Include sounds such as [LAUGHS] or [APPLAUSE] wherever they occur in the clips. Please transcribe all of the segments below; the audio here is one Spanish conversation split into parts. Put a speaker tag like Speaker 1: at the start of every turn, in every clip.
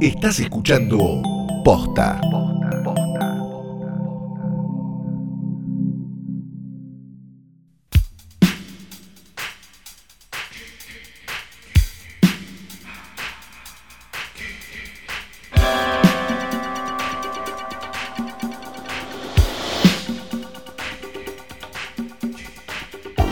Speaker 1: Estás escuchando Posta.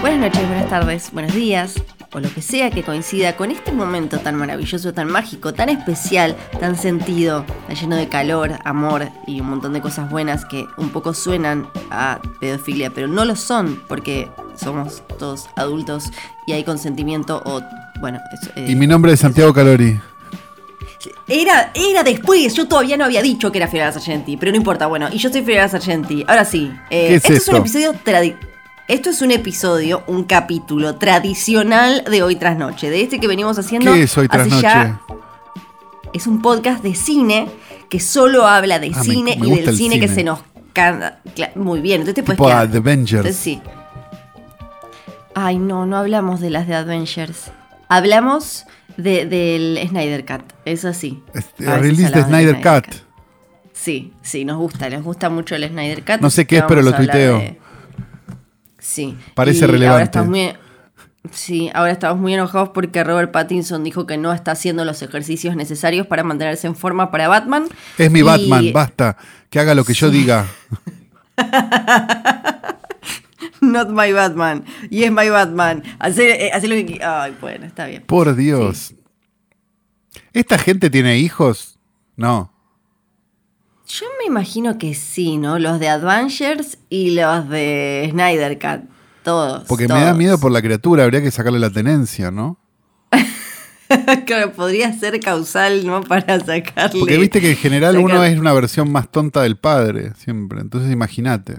Speaker 2: Buenas noches, buenas tardes, buenos días, o lo que sea que coincida con este momento tan maravilloso, tan mágico, tan especial, tan sentido, tan lleno de calor, amor y un montón de cosas buenas que un poco suenan a pedofilia, pero no lo son porque somos todos adultos y hay consentimiento o, bueno... eh,
Speaker 3: Y mi nombre es Santiago Calori.
Speaker 2: Era, era después, yo todavía no había dicho que era Fiorella Sargenti, pero no importa, bueno, y yo soy Fiorella Sargenti. Ahora sí, eh,
Speaker 3: ¿Qué es
Speaker 2: esto es un episodio tradi- Esto es un episodio, un capítulo tradicional de Hoy Tras Noche, de este que venimos haciendo.
Speaker 3: ¿Qué es hoy tras noche?
Speaker 2: ya- es un podcast de cine que solo habla de
Speaker 3: Ah,
Speaker 2: cine
Speaker 3: me
Speaker 2: y del
Speaker 3: el
Speaker 2: cine, que se nos canta. Muy bien, entonces te puedes
Speaker 3: Tipo
Speaker 2: quedar.
Speaker 3: Avengers.
Speaker 2: Entonces sí. Ay, no, no hablamos de las de Adventures. Hablamos de, del Snyder Cut, eso sí.
Speaker 3: Este, release de Snyder Cut.
Speaker 2: Sí, sí, nos gusta, nos gusta mucho el Snyder Cut.
Speaker 3: No sé
Speaker 2: así
Speaker 3: qué es, pero lo tuiteo.
Speaker 2: de- Sí.
Speaker 3: Parece
Speaker 2: Y Ahora
Speaker 3: relevante.
Speaker 2: estamos muy... Sí, ahora estamos muy enojados porque Robert Pattinson dijo que no está haciendo los ejercicios necesarios para mantenerse en forma para Batman.
Speaker 3: Es mi
Speaker 2: Y-
Speaker 3: Batman, basta. Que haga lo que yo diga. [LAUGHS]
Speaker 2: Not my Batman. Y es my Batman. Hacer, eh, hacer lo que... Ay, bueno, está bien.
Speaker 3: Por Dios. ¿Esta gente tiene hijos? No.
Speaker 2: Yo me imagino que sí, ¿no? Los de Avengers y los de Snyder Cut. Todos.
Speaker 3: Porque me da miedo por la criatura. Habría que sacarle la tenencia, ¿no? [LAUGHS]
Speaker 2: claro, podría ser causal, ¿no? Para sacarle.
Speaker 3: Porque viste que en general
Speaker 2: sacar-
Speaker 3: uno es una versión más tonta del padre, siempre. Entonces imagínate.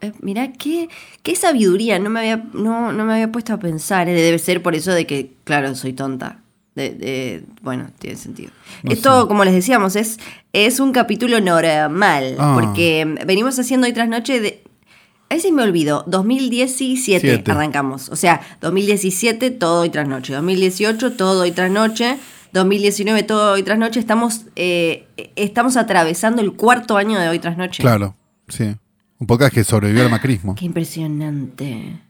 Speaker 2: Eh, mirá, qué, qué sabiduría. No me, había, no, no me había puesto a pensar. eh, Debe ser por eso de que, claro, soy tonta. De, de- bueno, tiene sentido.
Speaker 3: No
Speaker 2: Esto,
Speaker 3: sé.
Speaker 2: como les decíamos, es, es un capítulo normal.
Speaker 3: Ah.
Speaker 2: Porque venimos haciendo hoy tras noche de. A veces me olvido, 2017
Speaker 3: Siete.
Speaker 2: arrancamos. O sea, 2017 todo hoy tras noche. 2018 todo hoy tras noche. 2019 todo hoy tras noche. Estamos, eh, estamos atravesando el cuarto año de hoy tras noche.
Speaker 3: Claro, sí. Un podcast que sobrevivió al macrismo.
Speaker 2: Qué impresionante.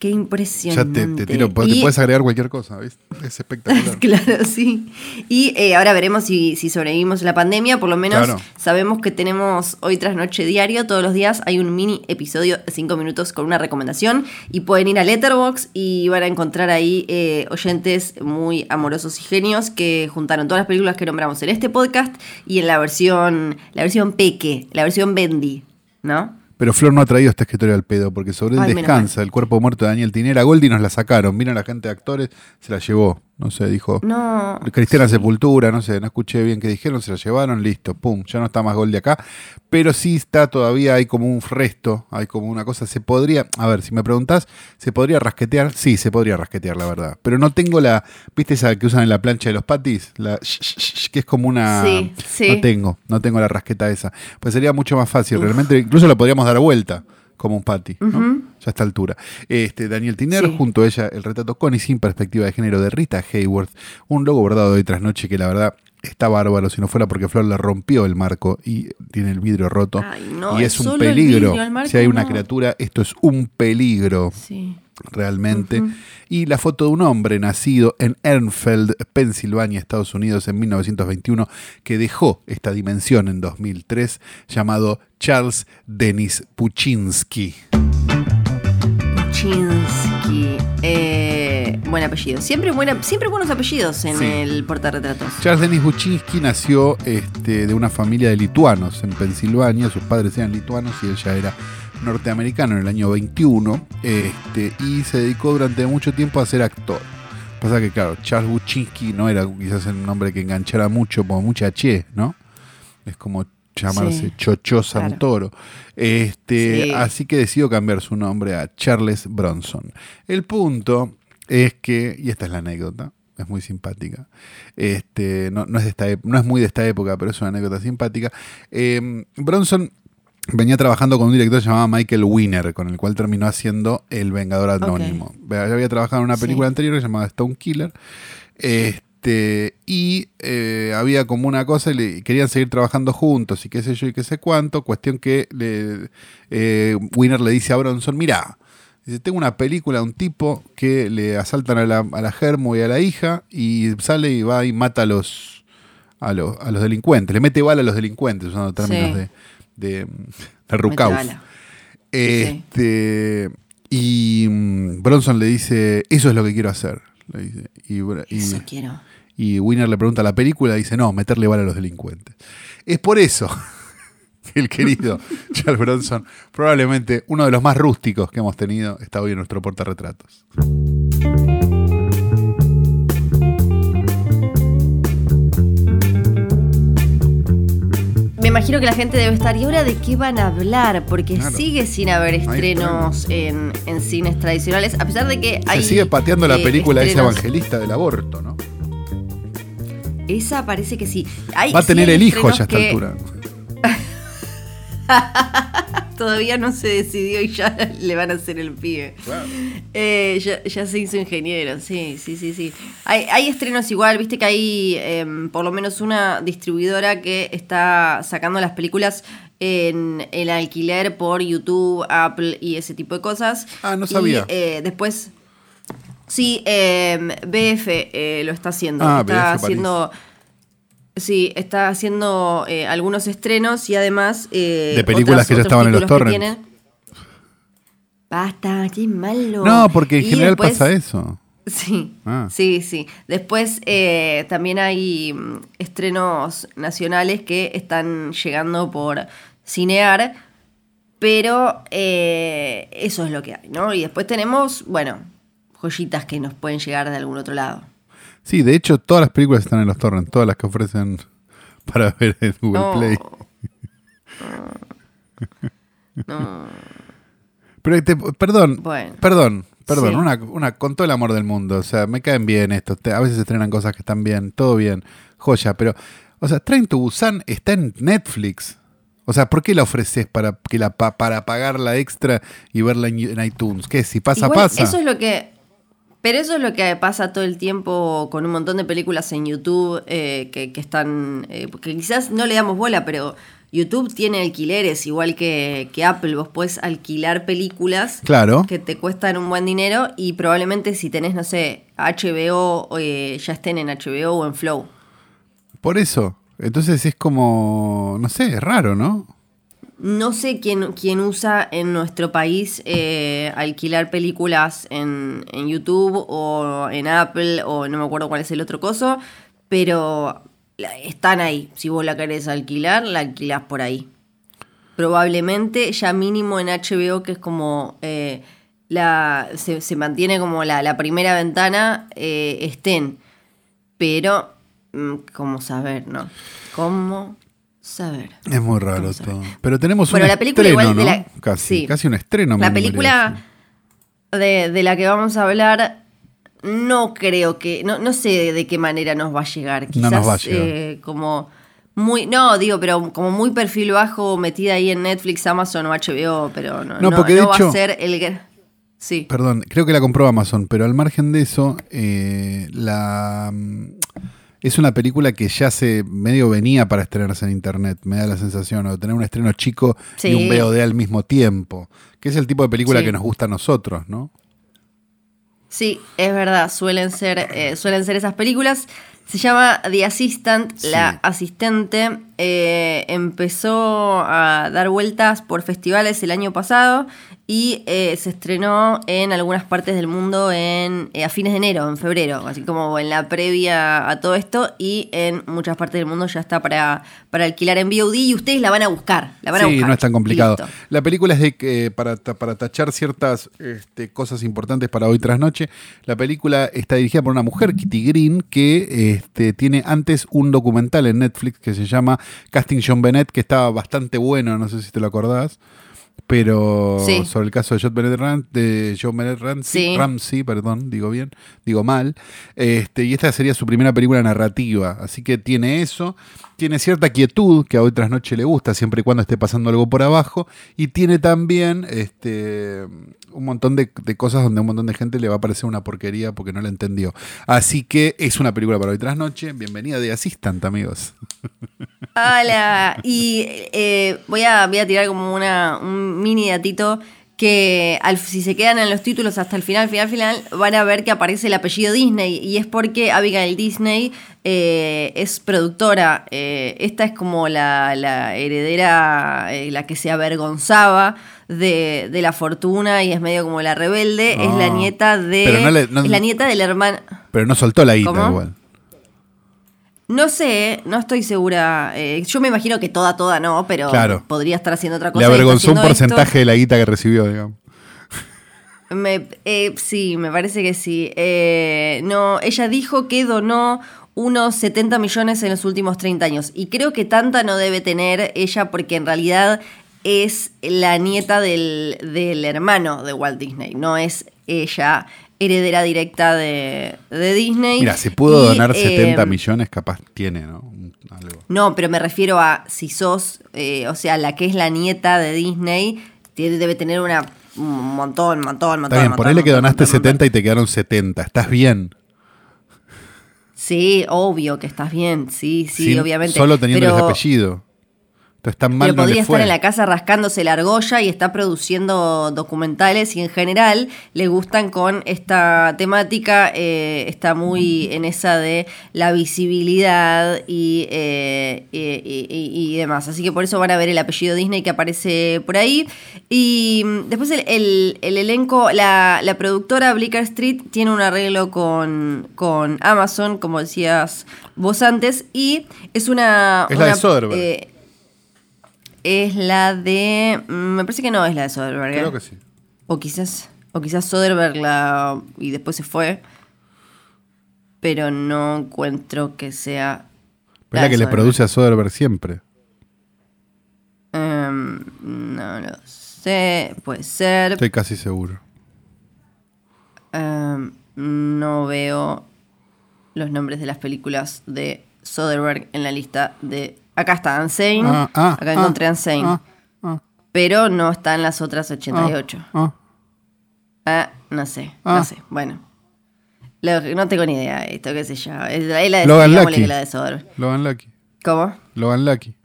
Speaker 2: Qué
Speaker 3: Ya
Speaker 2: impresionante.
Speaker 3: te, te tiro, te
Speaker 2: Y-
Speaker 3: puedes agregar cualquier cosa, ¿viste? Es espectacular. [LAUGHS]
Speaker 2: Claro, sí. Y eh, ahora veremos si, si sobrevivimos la pandemia. Por lo menos
Speaker 3: Claro.
Speaker 2: sabemos que tenemos hoy tras noche diario. Todos los días hay un mini episodio de 5 minutos con una recomendación. Y pueden ir a Letterbox y van a encontrar ahí eh, oyentes muy amorosos y genios que juntaron todas las películas que nombramos en este podcast y en la versión, la versión Peque, la versión Bendy, ¿no?
Speaker 3: Pero Flor no ha traído esta escritorio al pedo, porque sobre él
Speaker 2: Ay,
Speaker 3: descansa el cuerpo muerto de Daniel Tinera. Goldie nos la sacaron, vino la gente de actores, se la llevó. No sé, dijo.
Speaker 2: No.
Speaker 3: Cristiana Sepultura, no sé, no escuché bien qué dijeron, se la llevaron, listo, pum, ya no está más Goldie acá. Pero sí está todavía, hay como un resto, hay como una cosa, se podría, a ver, si me preguntás, ¿se podría rasquetear? Sí, se podría rasquetear, la verdad. Pero no tengo la, ¿viste esa que usan en la plancha de los patis? La sh- sh- sh- que es como una...
Speaker 2: Sí, sí.
Speaker 3: No tengo, no tengo la rasqueta esa. Pues sería mucho más fácil, realmente, incluso la podríamos dar vuelta como un pati, ¿no? Ya a esta altura. Este, Daniel Tiner,
Speaker 2: Sí.
Speaker 3: junto a ella, el retrato con y sin perspectiva de género de Rita Hayworth, un logo bordado de hoy tras noche que la verdad está bárbaro, si no fuera porque Flor le rompió el marco y tiene el vidrio roto.
Speaker 2: Ay, no,
Speaker 3: y
Speaker 2: es
Speaker 3: un peligro.
Speaker 2: vidrio, el marco
Speaker 3: si hay una
Speaker 2: no.
Speaker 3: criatura, esto es un peligro
Speaker 2: Sí.
Speaker 3: realmente. Y la foto de un hombre nacido en Ernfeld, Pensilvania, Estados Unidos, en 1921, que dejó esta dimensión en 2003, llamado Charles Denis Puchinsky.
Speaker 2: Chinsky. Eh, buen apellido. Siempre, buena, siempre buenos apellidos en
Speaker 3: Sí.
Speaker 2: el portarretratos.
Speaker 3: Charles Denis Buczynski nació este, de una familia de lituanos en Pensilvania. Sus padres eran lituanos y él ya era norteamericano en el año 21. Este, y se dedicó durante mucho tiempo a ser actor. Pasa que, claro, Charles Buczynski no era quizás un nombre que enganchara mucho, como mucha che, ¿no? Es como llamarse
Speaker 2: Sí,
Speaker 3: Chocho Santoro. Este,
Speaker 2: Sí.
Speaker 3: Así que decidió cambiar su nombre a Charles Bronson. El punto es que, y esta es la anécdota, es muy simpática. Este, no, no es de esta, no es muy de esta época, pero es una anécdota simpática. Eh, Bronson venía trabajando con un director llamado Michael Winner, con el cual terminó haciendo El Vengador Anónimo. Ya había trabajado en una película
Speaker 2: Sí.
Speaker 3: anterior llamaba Stone Killer. Este, Este, y eh, había como una cosa, y le, querían seguir trabajando juntos y qué sé yo y qué sé cuánto. Cuestión que le, eh, Winner le dice a Bronson: Mira, dice, tengo una película de un tipo que le asaltan a la, a la Germo y a la hija y sale y va y mata a los, a los, a los delincuentes, le mete bala a los delincuentes, usando términos
Speaker 2: Sí.
Speaker 3: de, de, de Rukauf. Este, Y mm, Bronson le dice, eso es lo que quiero hacer. Le dice. Y, y-
Speaker 2: Eso quiero.
Speaker 3: y Winner le pregunta la película y dice, no, meterle bala a los delincuentes. Es por eso [LAUGHS] el querido [LAUGHS] Charles Bronson, probablemente uno de los más rústicos que hemos tenido, está hoy en nuestro portarretratos.
Speaker 2: Me imagino que la gente debe estar. ¿Y ahora de qué van a hablar? Porque
Speaker 3: Claro.
Speaker 2: sigue sin haber estrenos en, en cines tradicionales, a pesar de que hay.
Speaker 3: Se sigue pateando la
Speaker 2: eh,
Speaker 3: película ese evangelista del aborto, ¿no?
Speaker 2: Esa parece que sí. Hay-
Speaker 3: Va a tener el hijo ya a esta
Speaker 2: que
Speaker 3: altura. [LAUGHS] [LAUGHS]
Speaker 2: Todavía no se decidió y ya [LAUGHS] le van a hacer el pibe. Eh, ya, ya se hizo ingeniero, sí, sí, sí, sí. Hay, hay estrenos igual, viste que hay em, por lo menos una distribuidora que está sacando las películas en el alquiler por YouTube, Apple y ese tipo de cosas.
Speaker 3: Ah, no
Speaker 2: Y,
Speaker 3: sabía.
Speaker 2: eh, después, sí, em, BF eh, lo está haciendo.
Speaker 3: Ah,
Speaker 2: está
Speaker 3: BF París.
Speaker 2: Sí, está haciendo eh, algunos estrenos y además... eh,
Speaker 3: De películas que ya estaban en los torrents.
Speaker 2: Basta, qué malo.
Speaker 3: No, porque en
Speaker 2: Y
Speaker 3: general
Speaker 2: después-
Speaker 3: pasa eso.
Speaker 2: Sí,
Speaker 3: Ah.
Speaker 2: sí, sí. Después eh, también hay mm, estrenos nacionales que están llegando por cinear, pero eh, eso es lo que hay, ¿no? Y después tenemos, bueno, joyitas que nos pueden llegar de algún otro lado.
Speaker 3: Sí, de hecho, todas las películas están en los torrents, todas las que ofrecen [LAUGHS] para ver en Google
Speaker 2: No.
Speaker 3: Play. [LAUGHS]
Speaker 2: No,
Speaker 3: Pero te- perdón,
Speaker 2: Bueno.
Speaker 3: perdón, perdón,
Speaker 2: Sí.
Speaker 3: una, una, con todo el amor del mundo, o sea, me caen bien estos, te- a veces estrenan cosas que están bien, todo bien, joya, pero, o sea, Train to Busan está en Netflix. O sea, ¿por qué la ofreces para, que la, para pagar la extra y verla en, en iTunes? ¿Qué? Si pasa,
Speaker 2: Igual,
Speaker 3: pasa.
Speaker 2: Eso es lo que. Pero eso es lo que pasa todo el tiempo con un montón de películas en YouTube eh, que, que están. eh, que quizás no le damos bola, pero YouTube tiene alquileres, igual que, que Apple. Vos podés alquilar películas
Speaker 3: Claro.
Speaker 2: que te cuestan un buen dinero y probablemente si tenés, no sé, HBO, eh, ya estén en HBO o en Flow.
Speaker 3: Por eso. Entonces es como, no sé, es raro, ¿no?
Speaker 2: No sé quién, quién usa en nuestro país eh, alquilar películas en, en YouTube o en Apple o no me acuerdo cuál es el otro coso, pero están ahí. Si vos la querés alquilar, la alquilás por ahí. Probablemente ya mínimo en HBO, que es como eh, la se, se mantiene como la, la primera ventana, eh, estén. Pero, mm, ¿cómo saber, no? ¿Cómo saber?
Speaker 3: Es muy raro todo. Pero tenemos
Speaker 2: Bueno,
Speaker 3: un
Speaker 2: la película
Speaker 3: estreno,
Speaker 2: igual de
Speaker 3: ¿no?
Speaker 2: la-
Speaker 3: Casi,
Speaker 2: sí.
Speaker 3: casi un estreno.
Speaker 2: La película de, de la que vamos a hablar, no creo que. No, no sé de qué manera nos va a llegar.
Speaker 3: No
Speaker 2: Quizás
Speaker 3: nos va a llegar.
Speaker 2: eh, como. Muy, no, digo, pero como muy perfil bajo metida ahí en Netflix, Amazon o HBO, pero no,
Speaker 3: No,
Speaker 2: no,
Speaker 3: porque de
Speaker 2: no va
Speaker 3: hecho-
Speaker 2: a ser el. Sí.
Speaker 3: Perdón, creo que la compró Amazon, pero al margen de eso, eh, la es una película que ya se medio venía para estrenarse en internet, me da la sensación, o tener un estreno chico y un VOD al mismo tiempo, que es el tipo de película
Speaker 2: Sí.
Speaker 3: que nos gusta a nosotros, ¿no?
Speaker 2: Sí, es verdad, suelen ser, eh, suelen ser esas películas. Se llama The Assistant,
Speaker 3: Sí.
Speaker 2: la asistente. Eh, empezó a dar vueltas por festivales el año pasado y eh, se estrenó en algunas partes del mundo en, eh, a fines de enero, en febrero, así como en la previa a todo esto. Y en muchas partes del mundo ya está para, para alquilar en VOD y ustedes la van a buscar. La van a
Speaker 3: sí,
Speaker 2: buscar.
Speaker 3: no es tan complicado. La película es de que para, para tachar ciertas este, cosas importantes para hoy tras noche. La película está dirigida por una mujer, Kitty Green, que este, tiene antes un documental en Netflix que se llama Casting John Bennett, que estaba bastante bueno, no sé si te lo acordás. pero
Speaker 2: Sí.
Speaker 3: sobre el caso de John Bennett Ram- de John Bennett Ramsey,
Speaker 2: Sí.
Speaker 3: Ramsey, perdón, digo bien, digo mal. Este, y esta sería su primera película narrativa, así que tiene eso, tiene cierta quietud que a otras noches le gusta, siempre y cuando esté pasando algo por abajo, y tiene también este, un montón de, cosas donde a un montón de gente le va a parecer una porquería porque no la entendió. Así que es una película para hoy tras noche. Bienvenida de Assistant, amigos.
Speaker 2: Hola. Y eh, voy, a, voy a tirar como una, un mini datito que al- si se quedan en los títulos hasta el final, final, final, van a ver que aparece el apellido Disney. Y es porque Abigail Disney eh, es productora. Eh, esta es como la, la heredera, eh, la que se avergonzaba de, de la fortuna y es medio como la rebelde. es la
Speaker 3: Ah.
Speaker 2: nieta de...
Speaker 3: Pero no le- no-
Speaker 2: es la nieta del hermano...
Speaker 3: Pero no soltó la guita
Speaker 2: ¿Cómo?
Speaker 3: igual.
Speaker 2: No sé, no estoy segura. Eh, yo me imagino que toda, toda no, pero
Speaker 3: Claro.
Speaker 2: podría estar haciendo otra cosa.
Speaker 3: Le avergonzó un
Speaker 2: esto.
Speaker 3: porcentaje de la guita que recibió, digamos.
Speaker 2: Me- eh, sí, me parece que sí. Eh, no, ella dijo que donó unos 70 millones en los últimos 30 años. Y creo que tanta no debe tener ella porque en realidad es la nieta del, del hermano de Walt Disney. No es ella heredera directa de, de Disney.
Speaker 3: Mira, si pudo
Speaker 2: Y,
Speaker 3: donar
Speaker 2: eh,
Speaker 3: 70 millones, capaz tiene, ¿no? Algo.
Speaker 2: No, pero me refiero a si sos, eh, o sea, la que es la nieta de Disney, tiene- debe tener una un montón, montón, montón.
Speaker 3: Está bien,
Speaker 2: montón,
Speaker 3: ponele que donaste
Speaker 2: montón,
Speaker 3: 70
Speaker 2: montón.
Speaker 3: y te quedaron 70. Estás bien.
Speaker 2: Sí, obvio que estás bien, sí, sí,
Speaker 3: Sin-
Speaker 2: obviamente.
Speaker 3: Solo teniendo
Speaker 2: pero,
Speaker 3: ese apellido. Entonces tan mal
Speaker 2: pero
Speaker 3: no
Speaker 2: podría estar
Speaker 3: fue.
Speaker 2: en la casa rascándose la argolla y está produciendo documentales y en general le gustan con esta temática, eh, está muy en esa de la visibilidad y, eh, y, y- demás. Así que por eso van a ver el apellido Disney que aparece por ahí. Y mm, después el, el- el elenco, la, la productora Blicker Street tiene un arreglo con, con Amazon, como decías vos antes, y es una...
Speaker 3: Es la de Soderbergh.
Speaker 2: eh, es la de. mm, Me parece que no es la de Soderbergh. ¿eh?
Speaker 3: Creo que sí.
Speaker 2: O quizás. O quizás Soderbergh la. y después se fue. Pero no encuentro que sea.
Speaker 3: Es la que le produce a Soderbergh siempre.
Speaker 2: Em, no lo sé. Puede ser.
Speaker 3: Estoy casi seguro.
Speaker 2: Em, no veo los nombres de las películas de Soderbergh en la lista de. Acá está Unsane.
Speaker 3: Ah, ah,
Speaker 2: Acá
Speaker 3: ah,
Speaker 2: encontré Unsane. pero no están las otras 88.
Speaker 3: ah.
Speaker 2: Ah, no sé, no sé. Bueno. Lo- no tengo ni idea de esto, qué sé yo. Es la, es la de,
Speaker 3: Logan Lucky.
Speaker 2: que la de Soderbergh.
Speaker 3: Logan Lucky.
Speaker 2: ¿Cómo?
Speaker 3: Logan Lucky.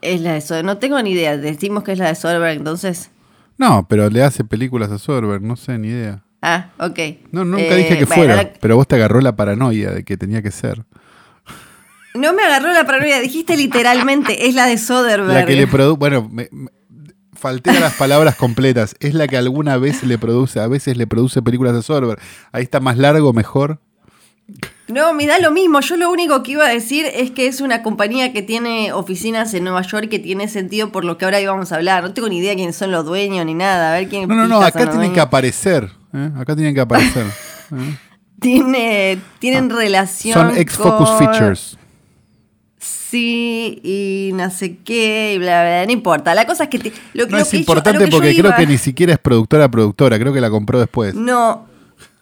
Speaker 2: Es la de Soderbergh. No tengo ni idea. Decimos que es la de Soderbergh, entonces.
Speaker 3: No, pero le hace películas a Soderbergh, no sé, ni idea.
Speaker 2: Ah, ok.
Speaker 3: No, nunca
Speaker 2: Eh,
Speaker 3: dije que
Speaker 2: bueno,
Speaker 3: fuera,
Speaker 2: la-
Speaker 3: pero vos te agarró la paranoia de que tenía que ser.
Speaker 2: No me agarró la paranoia. Dijiste literalmente, es la de Soderbergh.
Speaker 3: La que le produce, bueno, me, me- falté a las palabras completas. Es la que alguna vez le produce, a veces le produce películas a Soderbergh. Ahí está más largo, mejor.
Speaker 2: No, me da lo mismo. Yo lo único que iba a decir es que es una compañía que tiene oficinas en Nueva York que tiene sentido por lo que ahora íbamos a hablar. No tengo ni idea quiénes son los dueños ni nada. A ver quién
Speaker 3: No, no, no,
Speaker 2: son
Speaker 3: acá tienen que aparecer. ¿eh? Acá tienen que aparecer. [LAUGHS] ¿eh?
Speaker 2: Tiene, tienen relación.
Speaker 3: Son ex-focus
Speaker 2: con-
Speaker 3: features.
Speaker 2: Sí, y no sé qué, y bla, bla, no importa. La cosa es que. te- lo,
Speaker 3: No
Speaker 2: lo
Speaker 3: es
Speaker 2: que yo- a
Speaker 3: importante
Speaker 2: lo que yo
Speaker 3: porque creo
Speaker 2: iba-
Speaker 3: que ni siquiera es productora productora, creo que la compró después.
Speaker 2: No,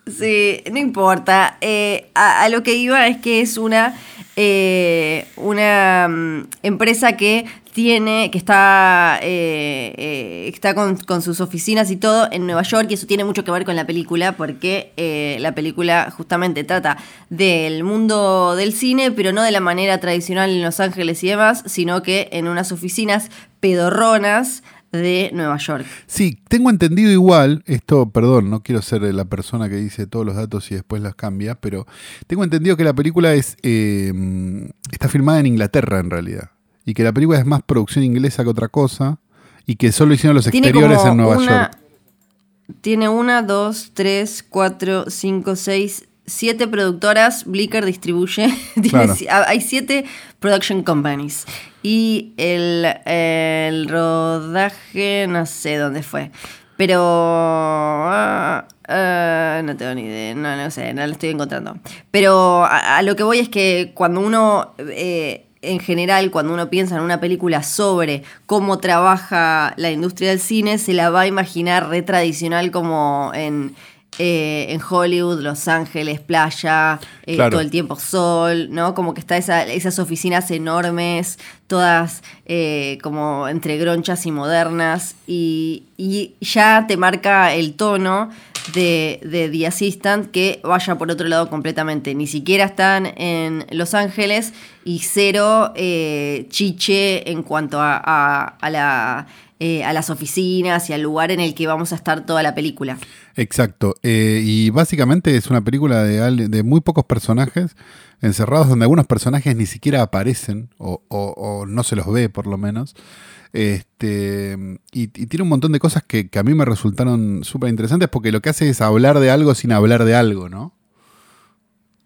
Speaker 2: sí, no importa. Eh, a, a lo que iba es que es una, eh, una mm, empresa que tiene, que está, eh, eh, está con, con sus oficinas y todo en Nueva York, y eso tiene mucho que ver con la película, porque la película justamente trata del mundo del cine, pero no de la manera tradicional en Los Ángeles y demás, sino que en unas oficinas pedorronas de Nueva York.
Speaker 3: Sí, tengo entendido igual, esto, perdón, no quiero ser la persona que dice todos los datos y después los cambia, pero tengo entendido que la película es eh, está filmada en Inglaterra en realidad. Y que la película es más producción inglesa que otra cosa. Y que solo hicieron los
Speaker 2: Tiene
Speaker 3: exteriores en Nueva
Speaker 2: una-
Speaker 3: York.
Speaker 2: Tiene una, dos, tres, cuatro, cinco, seis, siete productoras. Blicker distribuye. [LAUGHS] Tiene
Speaker 3: Claro.
Speaker 2: ah, Hay siete production companies. Y el, el rodaje, no sé dónde fue. Pero. ah, ah, no tengo ni idea. No, no sé, no lo estoy encontrando. Pero a, lo que voy es que cuando uno. eh, en general, cuando uno piensa en una película sobre cómo trabaja la industria del cine, se la va a imaginar re tradicional como en, eh, en Hollywood, Los Ángeles, playa, eh,
Speaker 3: Claro.
Speaker 2: todo el tiempo sol, ¿no? Como que está esa- esas oficinas enormes, todas eh, como entre gronchas y modernas, y, y ya te marca el tono de, de The Assistant que vaya por otro lado completamente. Ni siquiera están en Los Ángeles y cero chiche en cuanto a, a- a la, eh, a las oficinas y al lugar en el que vamos a estar toda la película.
Speaker 3: Exacto. Eh, y básicamente es una película de, de muy pocos personajes encerrados, donde algunos personajes ni siquiera aparecen, o, o- o no se los ve por lo menos. Este, y, y tiene un montón de cosas que, que a mí me resultaron súper interesantes porque lo que hace es hablar de algo sin hablar de algo, ¿no?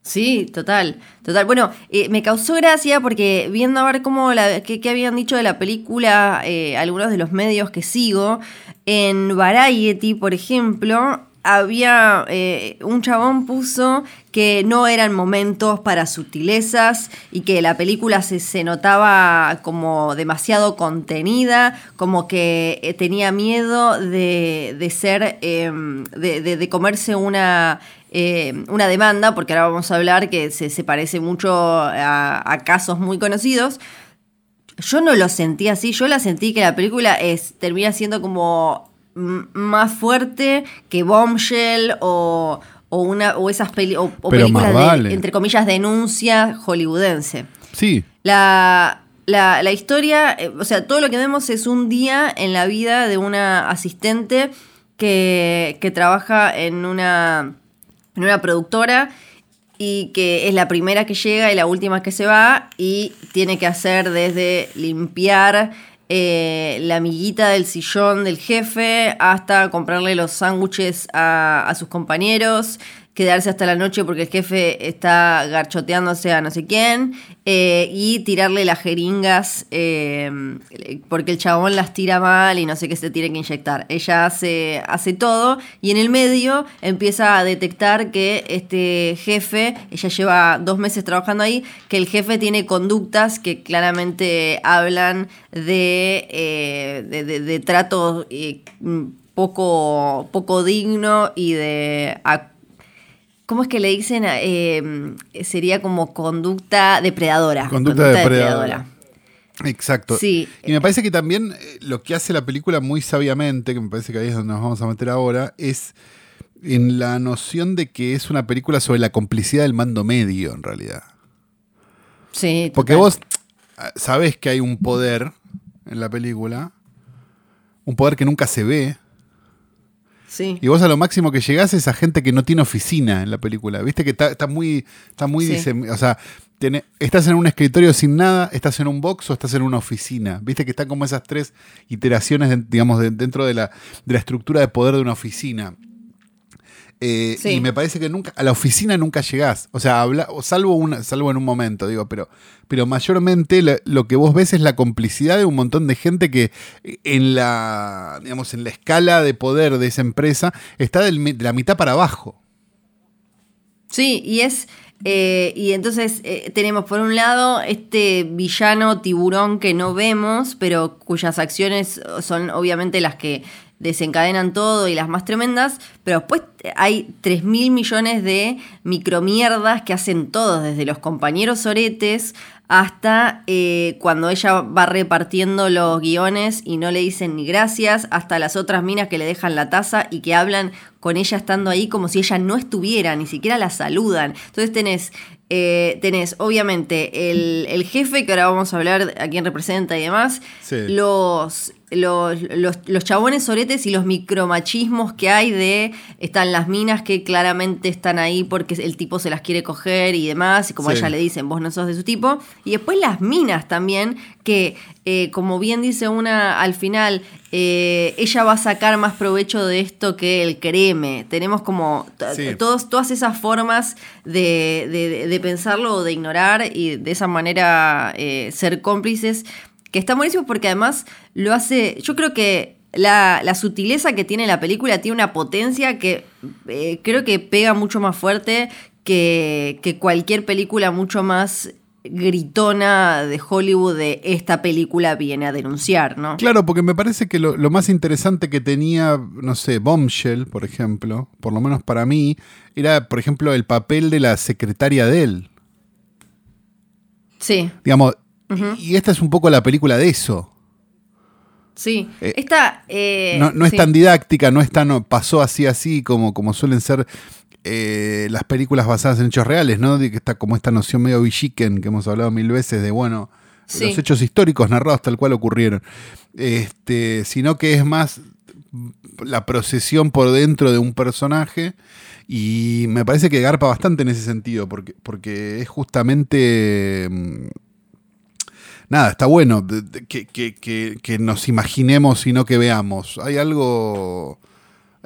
Speaker 2: Sí, total, total. Bueno, eh, me causó gracia porque viendo a ver cómo la, qué, habían dicho de la película eh, algunos de los medios que sigo, en Variety, por ejemplo, había eh, un chabón puso que no eran momentos para sutilezas y que la película se, se notaba como demasiado contenida, como que eh, tenía miedo de, de ser, eh, de, de- comerse una, eh, una demanda, porque ahora vamos a hablar que se, se parece mucho a, a casos muy conocidos. Yo no lo sentí así, yo la sentí que la película es, termina siendo como más fuerte que Bombshell o, o una, o esas peli- o, películas
Speaker 3: vale.
Speaker 2: de, entre comillas, denuncia hollywoodense.
Speaker 3: Sí,
Speaker 2: La, la, la historia, eh, o sea, todo lo que vemos es un día en la vida de una asistente que, que trabaja en una, en una productora y que es la primera que llega y la última que se va y tiene que hacer desde limpiar eh, la amiguita del sillón del jefe hasta comprarle los sándwiches a, a sus compañeros, quedarse hasta la noche porque el jefe está garchoteándose a no sé quién eh, y tirarle las jeringas eh, porque el chabón las tira mal y no sé qué se tiene que inyectar. Ella hace, hace todo y en el medio empieza a detectar que este jefe, ella lleva dos meses trabajando ahí, que el jefe tiene conductas que claramente hablan de, eh, de, de- de trato poco, poco digno y de... ¿Cómo es que le dicen? Eh, sería como conducta depredadora.
Speaker 3: Conducta depredadora. Exacto.
Speaker 2: Sí.
Speaker 3: Y me parece que también eh, lo que hace la película muy sabiamente, que me parece que ahí es donde nos vamos a meter ahora, es en la noción de que es una película sobre la complicidad del mando medio, en realidad.
Speaker 2: Sí,
Speaker 3: Porque
Speaker 2: total.
Speaker 3: vos ah, sabés que hay un poder en la película, un poder que nunca se ve,
Speaker 2: Sí.
Speaker 3: y vos a lo máximo que llegás es a gente que no tiene oficina en la película. Viste que está, está muy, está muy
Speaker 2: Sí.
Speaker 3: o sea, tiene- estás en un escritorio sin nada, estás en un box o estás en una oficina. Viste que están como esas tres iteraciones, de- digamos, de- dentro de la, de la estructura de poder de una oficina. Eh,
Speaker 2: Sí.
Speaker 3: Y me parece que nunca, a la oficina nunca llegás. O sea, habla, o salvo, una, salvo en un momento, digo, pero, pero mayormente lo, lo que vos ves es la complicidad de un montón de gente que eh, en la, digamos, en la escala de poder de esa empresa está del de la mitad para abajo.
Speaker 2: Sí, y es. eh, y entonces eh, tenemos por un lado este villano tiburón que no vemos, pero cuyas acciones son obviamente las que desencadenan todo y las más tremendas, pero después hay 3 mil millones de micromierdas que hacen todos, desde los compañeros oretes hasta eh, cuando ella va repartiendo los guiones y no le dicen ni gracias, hasta las otras minas que le dejan la taza y que hablan con ella estando ahí como si ella no estuviera, ni siquiera la saludan. Entonces tenés, eh, tenés obviamente el, el jefe, que ahora vamos a hablar a quién representa y demás,
Speaker 3: Sí.
Speaker 2: los, los, los, los chabones soretes y los micromachismos que hay de, están las minas que claramente están ahí porque el tipo se las quiere coger y demás, y como
Speaker 3: Sí.
Speaker 2: ella le dicen, vos no sos de su tipo, y después las minas también, que eh, como bien dice una al final, eh, ella va a sacar más provecho de esto que el creme. Tenemos como
Speaker 3: Sí.
Speaker 2: todos, todas esas formas de, de- de pensarlo o de ignorar y de esa manera eh, ser cómplices, que está buenísimo porque además lo hace, yo creo que la, la sutileza que tiene la película tiene una potencia que eh, creo que pega mucho más fuerte que, que cualquier película mucho más gritona de Hollywood de esta película viene a denunciar, ¿no?
Speaker 3: Claro, porque me parece que lo, lo, más interesante que tenía, no sé, Bombshell, por ejemplo, por lo menos para mí, era, por ejemplo, el papel de la secretaria de él.
Speaker 2: Sí.
Speaker 3: Digamos, y esta es un poco la película de eso.
Speaker 2: Sí, eh, esta... Eh,
Speaker 3: no, es
Speaker 2: sí.
Speaker 3: tan didáctica, no es tan... pasó así, así, como, como suelen ser eh, las películas basadas en hechos reales, ¿no? De que está como esta noción medio villiquen que hemos hablado mil veces de, bueno,
Speaker 2: Sí.
Speaker 3: los hechos históricos narrados tal cual ocurrieron. Este, sino que es más la procesión por dentro de un personaje y me parece que garpa bastante en ese sentido, porque, porque es justamente... Nada, está bueno que, que- que- que nos imaginemos y no que veamos. Hay algo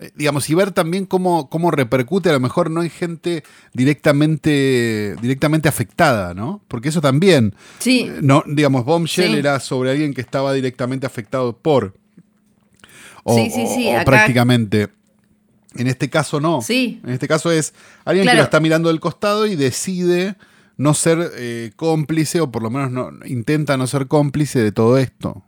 Speaker 3: eh, digamos, y ver también cómo, cómo repercute, a lo mejor no hay gente directamente, directamente afectada, ¿no? Porque eso también,
Speaker 2: Sí,
Speaker 3: no, digamos, Bombshell
Speaker 2: Sí.
Speaker 3: era sobre alguien que estaba directamente afectado por. O,
Speaker 2: Sí, sí, sí,
Speaker 3: o- prácticamente. En este caso no.
Speaker 2: Sí.
Speaker 3: En este caso es alguien que lo está mirando del costado y decide no ser eh, cómplice, o por lo menos no, intenta no ser cómplice de todo esto.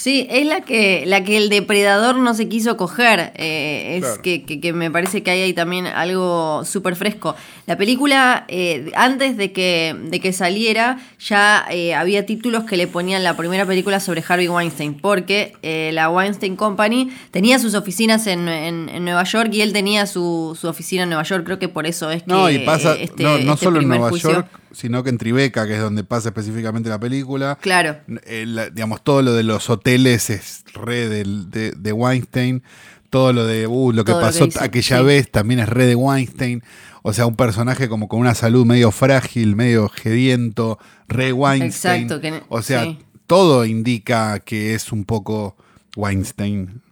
Speaker 2: Sí, es la que, la que el depredador no se quiso coger. eh, es
Speaker 3: Claro.
Speaker 2: que, que- que me parece que hay ahí también algo súper fresco. La película, eh, antes de que, de que saliera, ya eh, había títulos que le ponían la primera película sobre Harvey Weinstein, porque eh, la Weinstein Company tenía sus oficinas en, en- en Nueva York y él tenía su, su oficina en Nueva York. Creo que por eso es que.
Speaker 3: No, y pasa
Speaker 2: este-
Speaker 3: no, no
Speaker 2: este
Speaker 3: solo en Nueva
Speaker 2: juicio-
Speaker 3: York, sino que en Tribeca, que es donde pasa específicamente la película.
Speaker 2: Claro.
Speaker 3: Eh, la- digamos, todo lo de los hoteles es re del- de, de Weinstein. Todo lo de uh, lo que
Speaker 2: Todo lo que
Speaker 3: pasó aquella
Speaker 2: sí.
Speaker 3: vez también es re de Weinstein. O sea, un personaje como con una salud medio frágil, medio gediento, re Weinstein.
Speaker 2: Exacto, que-
Speaker 3: o sea,
Speaker 2: sí.
Speaker 3: todo indica que es un poco Weinstein.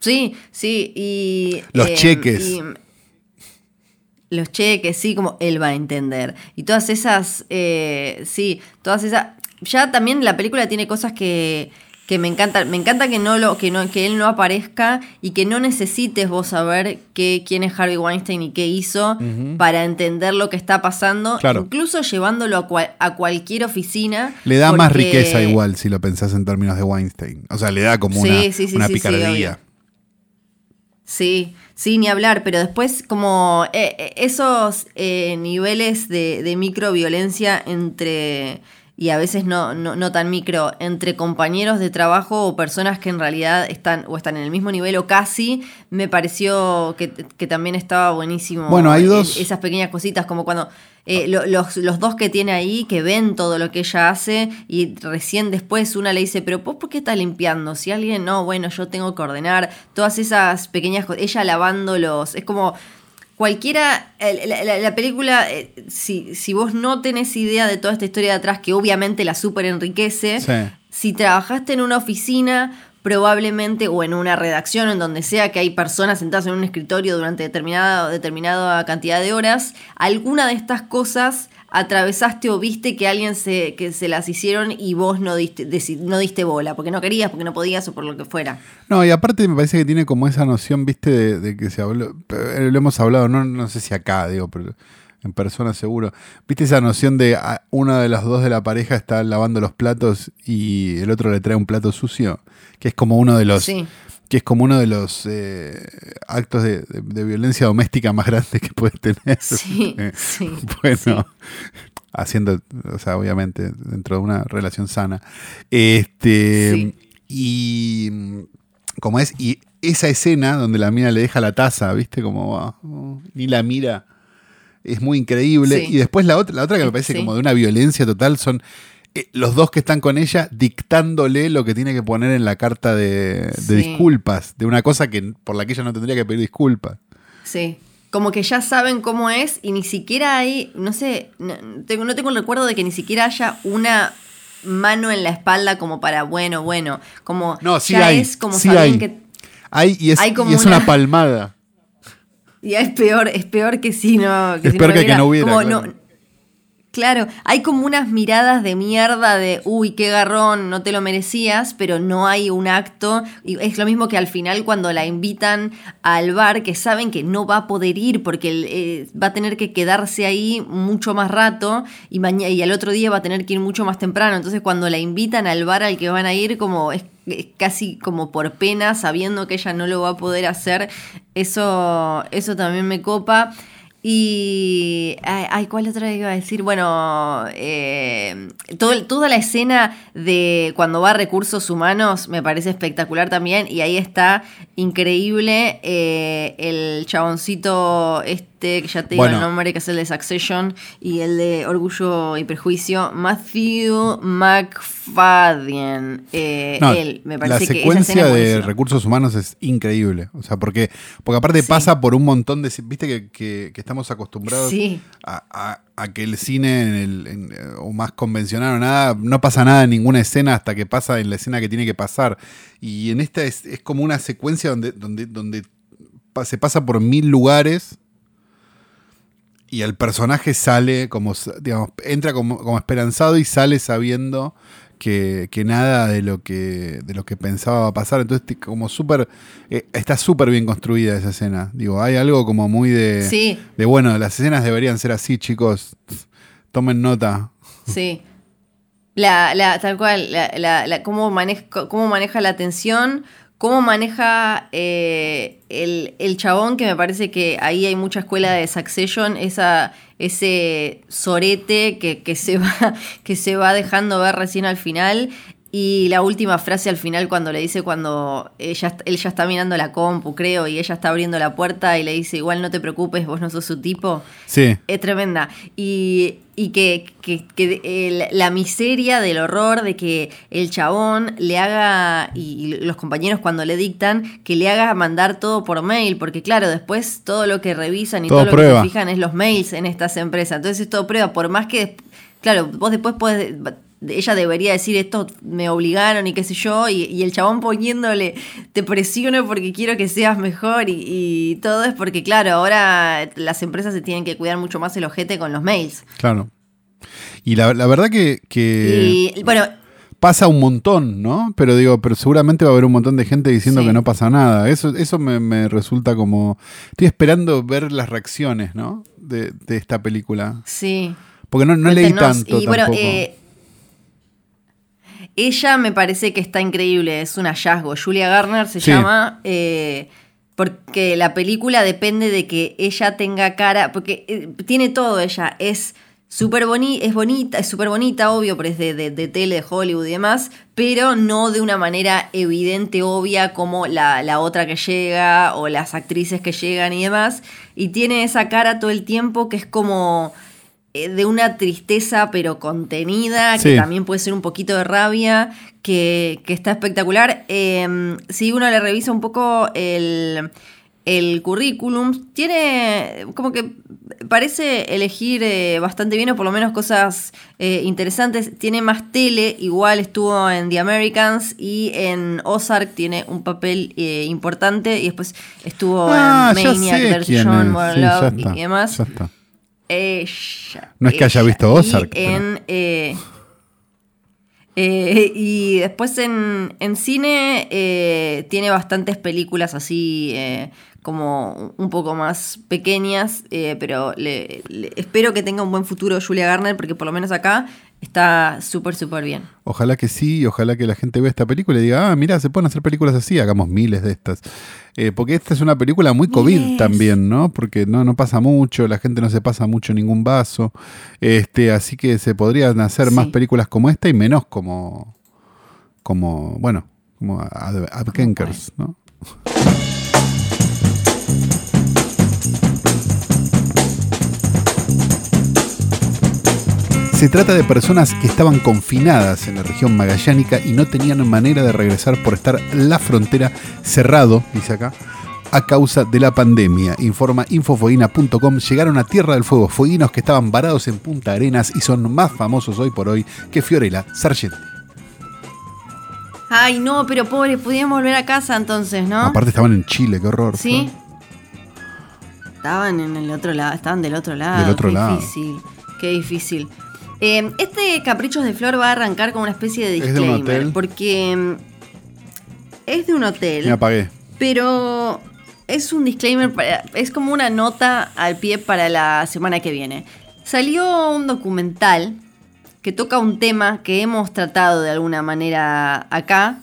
Speaker 2: Sí, sí, y...
Speaker 3: Los
Speaker 2: eh,
Speaker 3: cheques.
Speaker 2: y- los cheques, sí, como él va a entender. Y todas esas, eh, sí, todas esas... Ya también la película tiene cosas que, que me encantan. Me encanta que, no lo, que, no, que él no aparezca y que no necesites vos saber qué, quién es Harvey Weinstein y qué hizo para entender lo que está pasando.
Speaker 3: Claro.
Speaker 2: Incluso llevándolo a, cual- a cualquier oficina.
Speaker 3: Le da más riqueza igual si lo pensás en términos de Weinstein. O sea, le da como
Speaker 2: Sí,
Speaker 3: una,
Speaker 2: sí, sí,
Speaker 3: una
Speaker 2: sí, sí,
Speaker 3: picardía.
Speaker 2: Sí, sí, ni hablar, pero después como eh, eh, esos eh, niveles de, de microviolencia entre, y a veces no, no, no tan micro, entre compañeros de trabajo o personas que en realidad están o están en el mismo nivel o casi, me pareció que, que también estaba buenísimo.
Speaker 3: Bueno, hay dos-
Speaker 2: Esas pequeñas cositas, como cuando eh, lo- los, los dos que tiene ahí, que ven todo lo que ella hace y recién después una le dice, pero vos por qué estás limpiando? Si alguien, no, bueno, yo tengo que ordenar, todas esas pequeñas cosas, ella lavándolos, es como cualquiera, la, la- la película, eh, si, si vos no tenés idea de toda esta historia de atrás, que obviamente la súper enriquece,
Speaker 3: Sí.
Speaker 2: si trabajaste en una oficina, probablemente, o en una redacción, en donde sea que hay personas sentadas en un escritorio durante determinada, determinada cantidad de horas, alguna de estas cosas atravesaste o viste que alguien se, que se las hicieron y vos no diste, no diste bola, porque no querías, porque no podías o por lo que fuera.
Speaker 3: No, y aparte me parece que tiene como esa noción, viste, de, de que se habló, eh, lo hemos hablado, no, no sé si acá, digo, pero en persona seguro. Viste esa noción de ah, uno de los dos de la pareja está lavando los platos y el otro le trae un plato sucio, que es como uno de los...
Speaker 2: Sí.
Speaker 3: que es como uno de los eh, actos de, de- de violencia doméstica más grandes que puedes tener.
Speaker 2: Sí, [LAUGHS]
Speaker 3: Eh,
Speaker 2: sí,
Speaker 3: bueno, haciendo, o sea, obviamente, dentro de una relación sana. Este,
Speaker 2: Sí.
Speaker 3: y como es, y esa escena donde la mina le deja la taza, ¿viste? Como ah, oh, ni la mira. Es muy increíble.
Speaker 2: Sí.
Speaker 3: Y después la otra, la otra que me parece
Speaker 2: Sí.
Speaker 3: como de una violencia total son eh, los dos que están con ella dictándole lo que tiene que poner en la carta de, de
Speaker 2: Sí.
Speaker 3: disculpas, de una cosa que por la que ella no tendría que pedir disculpas.
Speaker 2: Sí. Como que ya saben cómo es y ni siquiera hay, no sé, no tengo, no tengo el recuerdo de que ni siquiera haya una mano en la espalda como para, bueno, bueno, como
Speaker 3: No, sí
Speaker 2: ya
Speaker 3: hay.
Speaker 2: es como saben
Speaker 3: hay.
Speaker 2: que...
Speaker 3: Hay, y es,
Speaker 2: Hay como
Speaker 3: y es una,
Speaker 2: una- y es peor, es peor que si no. Que es si peor no que, que no hubiera. Como, claro. no, Claro, hay como unas miradas de mierda de, uy, qué garrón, no te lo merecías, pero no hay un acto. Es lo mismo que al final cuando la invitan al bar, que saben que no va a poder ir porque eh, va a tener que quedarse ahí mucho más rato y, y al otro día va a tener que ir mucho más temprano. Entonces cuando la invitan al bar al que van a ir, como es casi como por pena, sabiendo que ella no lo va a poder hacer, eso, eso también me copa. Y. Ay, ¿cuál otra iba a decir? Bueno, eh, todo, toda la escena de cuando va a recursos humanos me parece espectacular también. Y ahí está increíble eh, el chaboncito este, que ya te digo el nombre, que es el de Succession y el de Orgullo y Prejuicio, Matthew McFadden. Eh, él, me parece
Speaker 3: la secuencia de recursos humanos es increíble. O sea, porque, porque aparte pasa por un montón de. Viste que, que, que estamos acostumbrados a, que el cine en el, o más convencional o nada, no pasa nada en ninguna escena hasta que pasa en la escena que tiene que pasar. Y en esta es, como una secuencia donde, donde, donde se pasa por mil lugares y el personaje sale como, digamos, entra como, como esperanzado y sale sabiendo que, nada de lo que, de lo que pensaba va a pasar. Entonces, como súper, eh, está súper bien construida esa escena. Digo, hay algo como muy de,
Speaker 2: sí.
Speaker 3: de, bueno, las escenas deberían ser así, chicos. Tomen nota.
Speaker 2: Sí. La, la, tal cual, la, la, cómo, maneja, cómo maneja la tensión, cómo maneja eh, el, el, chabón, que me parece que ahí hay mucha escuela de Succession, esa, ese sorete que, que, se va, [LAUGHS] que se va dejando ver recién al final. Y la última frase al final cuando le dice cuando ella, él ya está mirando la compu, creo, y ella está abriendo la puerta y le dice, igual no te preocupes, vos no sos su tipo.
Speaker 3: Sí.
Speaker 2: Es tremenda. Y, y que, que, la miseria del horror de que el chabón le haga, y, los compañeros cuando le dictan, que le haga mandar todo por mail, porque claro, después todo lo que revisan y todo, lo que se fijan es los mails en estas empresas. Entonces es todo prueba, por más que, claro, vos después podés ella debería decir esto me obligaron y qué sé yo, y, el chabón poniéndole te presiono porque quiero que seas mejor y, todo es porque, claro, ahora las empresas se tienen que cuidar mucho más el ojete con los mails.
Speaker 3: Claro. Y la, verdad que,
Speaker 2: bueno,
Speaker 3: pasa un montón, ¿no? Pero digo, pero seguramente va a haber un montón de gente diciendo que no pasa nada. Eso, eso me, resulta como. Estoy esperando ver las reacciones, ¿no? De, esta película.
Speaker 2: Sí.
Speaker 3: Porque no, leí tanto. Y bueno,
Speaker 2: eh, ella me parece que está increíble, es un hallazgo. Julia Garner se llama. Eh, porque la película depende de que ella tenga cara. Porque eh, tiene todo ella. Es súper bonita, es bonita, es súper bonita, obvio, pero es de, de, tele, de Hollywood y demás. Pero no de una manera evidente, obvia, como la, la otra que llega o las actrices que llegan y demás. Y tiene esa cara todo el tiempo que es como de una tristeza pero contenida, que también puede ser un poquito de rabia, que, está espectacular. Em, si uno le revisa un poco el, currículum, tiene como que parece elegir eh, bastante bien o por lo menos cosas eh, interesantes. Tiene más tele, igual estuvo en The Americans y en Ozark tiene un papel importante y después estuvo
Speaker 3: ah,
Speaker 2: en Maniac, John Love y demás.
Speaker 3: No es que haya visto Ozark.
Speaker 2: Eh, eh, y después en, cine eh, tiene bastantes películas así como un poco más pequeñas, pero espero que tenga un buen futuro Julia Garner porque por lo menos acá Está súper, súper bien.
Speaker 3: Ojalá que sí, ojalá que la gente vea esta película y diga, ah, mira, se pueden hacer películas así, hagamos miles de estas. Eh, porque esta es una película muy COVID también, ¿no? Porque no, no pasa mucho, la gente no se pasa mucho ningún vaso. Este, así que se podrían hacer más películas como esta y menos como, como bueno, como Adkenkers, ¿no? Se trata de personas que estaban confinadas en la región magallánica y no tenían manera de regresar por estar la frontera cerrado, dice acá, a causa de la pandemia. Informa infofoguina.com. Llegaron a Tierra del Fuego fueguinos que estaban varados en Punta Arenas y son más famosos hoy por hoy que Fiorella Sargenti.
Speaker 2: Ay, no, pero pobre, pudieron volver a casa entonces, ¿no?
Speaker 3: Aparte estaban en Chile, qué horror.
Speaker 2: Sí. Estaban en el otro lado, estaban del otro lado.
Speaker 3: Del otro lado.
Speaker 2: Difícil. qué difícil. Eh, este Caprichos de Flor va a arrancar con una especie de
Speaker 3: ¿Es de un
Speaker 2: disclaimer.
Speaker 3: hotel?
Speaker 2: Porque mm, es de un hotel.
Speaker 3: Me apagué.
Speaker 2: Pero es un disclaimer, para- es como una nota al pie para la semana que viene. Salió un documental que toca un tema que hemos tratado de alguna manera acá,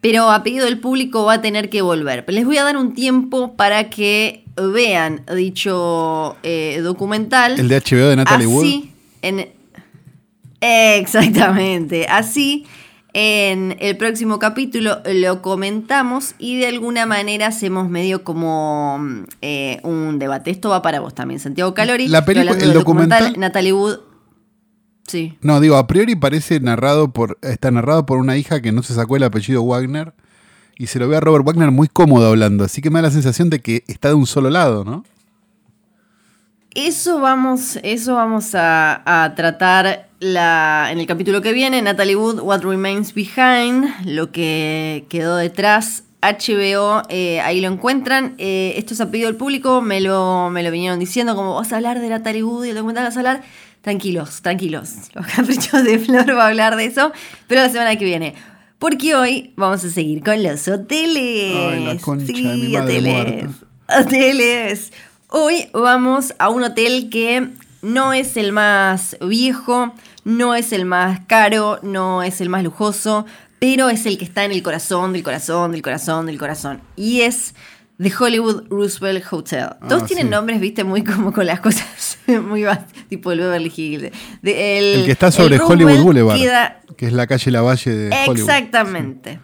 Speaker 2: pero a pedido del público va a tener que volver. Les voy a dar un tiempo para que vean dicho eh, documental.
Speaker 3: El de HBO de Natalie Wood.
Speaker 2: En, exactamente. Así, en el próximo capítulo lo comentamos y de alguna manera hacemos medio como eh, un debate. Esto va para vos también, Santiago Calori.
Speaker 3: La el
Speaker 2: del
Speaker 3: documental-
Speaker 2: Natalie Wood. Sí.
Speaker 3: No, digo, a priori parece narrado por. Está narrado por una hija que no se sacó el apellido Wagner. Y se lo ve a Robert Wagner muy cómodo hablando. Así que me da la sensación de que está de un solo lado, ¿no?
Speaker 2: Eso vamos, eso vamos a, a tratar la, en el capítulo que viene. Natalie Wood, What Remains Behind, lo que quedó detrás. HBO, eh, ahí lo encuentran. Eh, esto es a pedido del público, me lo, me lo vinieron diciendo, como vas a hablar de Natalie Wood y el documental vas a hablar. Tranquilos, tranquilos. [LAUGHS] Los caprichos de Flor va a hablar de eso, pero la semana que viene. Porque hoy vamos a seguir con los hoteles.
Speaker 3: Ay, la concha
Speaker 2: sí,
Speaker 3: de mi madre
Speaker 2: hoteles.
Speaker 3: muerta.
Speaker 2: Hoteles. Hoy vamos a un hotel que no es el más viejo, no es el más caro, no es el más lujoso, pero es el que está en el corazón, del corazón, del corazón, del corazón. Y es The Hollywood Roosevelt Hotel. Todos
Speaker 3: Ah,
Speaker 2: tienen
Speaker 3: sí.
Speaker 2: nombres, viste, muy como con las cosas [LAUGHS] muy tipo el Beverly Hills. De- el,
Speaker 3: El que está sobre Hollywood Boulevard.
Speaker 2: queda
Speaker 3: Que es la calle Lavalle de Hollywood.
Speaker 2: Exactamente.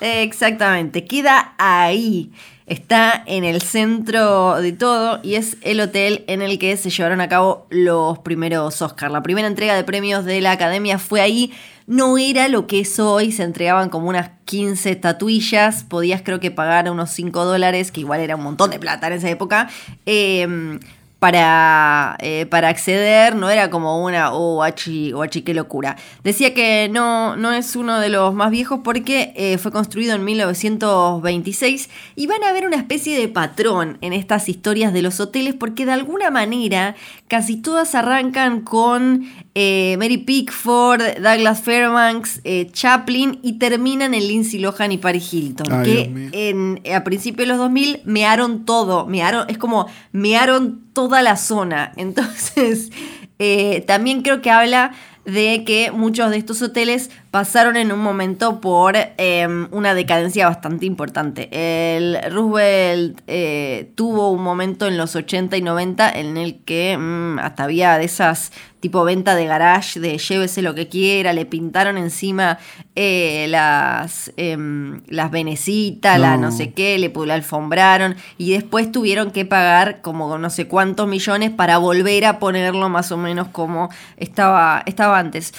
Speaker 2: Exactamente. Queda ahí. Está en el centro de todo y es el hotel en el que se llevaron a cabo los primeros Oscar. La primera entrega de premios de la academia fue ahí. No era lo que es hoy, se entregaban como unas 15 estatuillas, podías creo que pagar unos 5 dólares, que igual era un montón de plata en esa época. eh, para, eh, para acceder, no era como una, oh, achi, oh, achi, qué locura. Decía que no, no es uno de los más viejos porque eh, fue construido en 1926 y van a ver una especie de patrón en estas historias de los hoteles porque de alguna manera casi todas arrancan con eh, Mary Pickford, Douglas Fairbanks, Chaplin y terminan en Lindsay Lohan y Paris Hilton.
Speaker 3: Ay,
Speaker 2: que en, a principios de los 2000 mearon todo, mearon, es como mearon toda la zona. [LAUGHS] Entonces, eh, también creo que habla de que muchos de estos hoteles pasaron en un momento por eh, una decadencia bastante importante. El Roosevelt eh, tuvo un momento en los 80 y 90 en el que mm, hasta había de esas tipo venta de garage, de llévese lo que quiera, le pintaron encima eh, las, em, las venecitas, la
Speaker 3: No.
Speaker 2: sé qué, le, le alfombraron y después tuvieron que pagar como no sé cuántos millones para volver a ponerlo más o menos como estaba, estaba antes.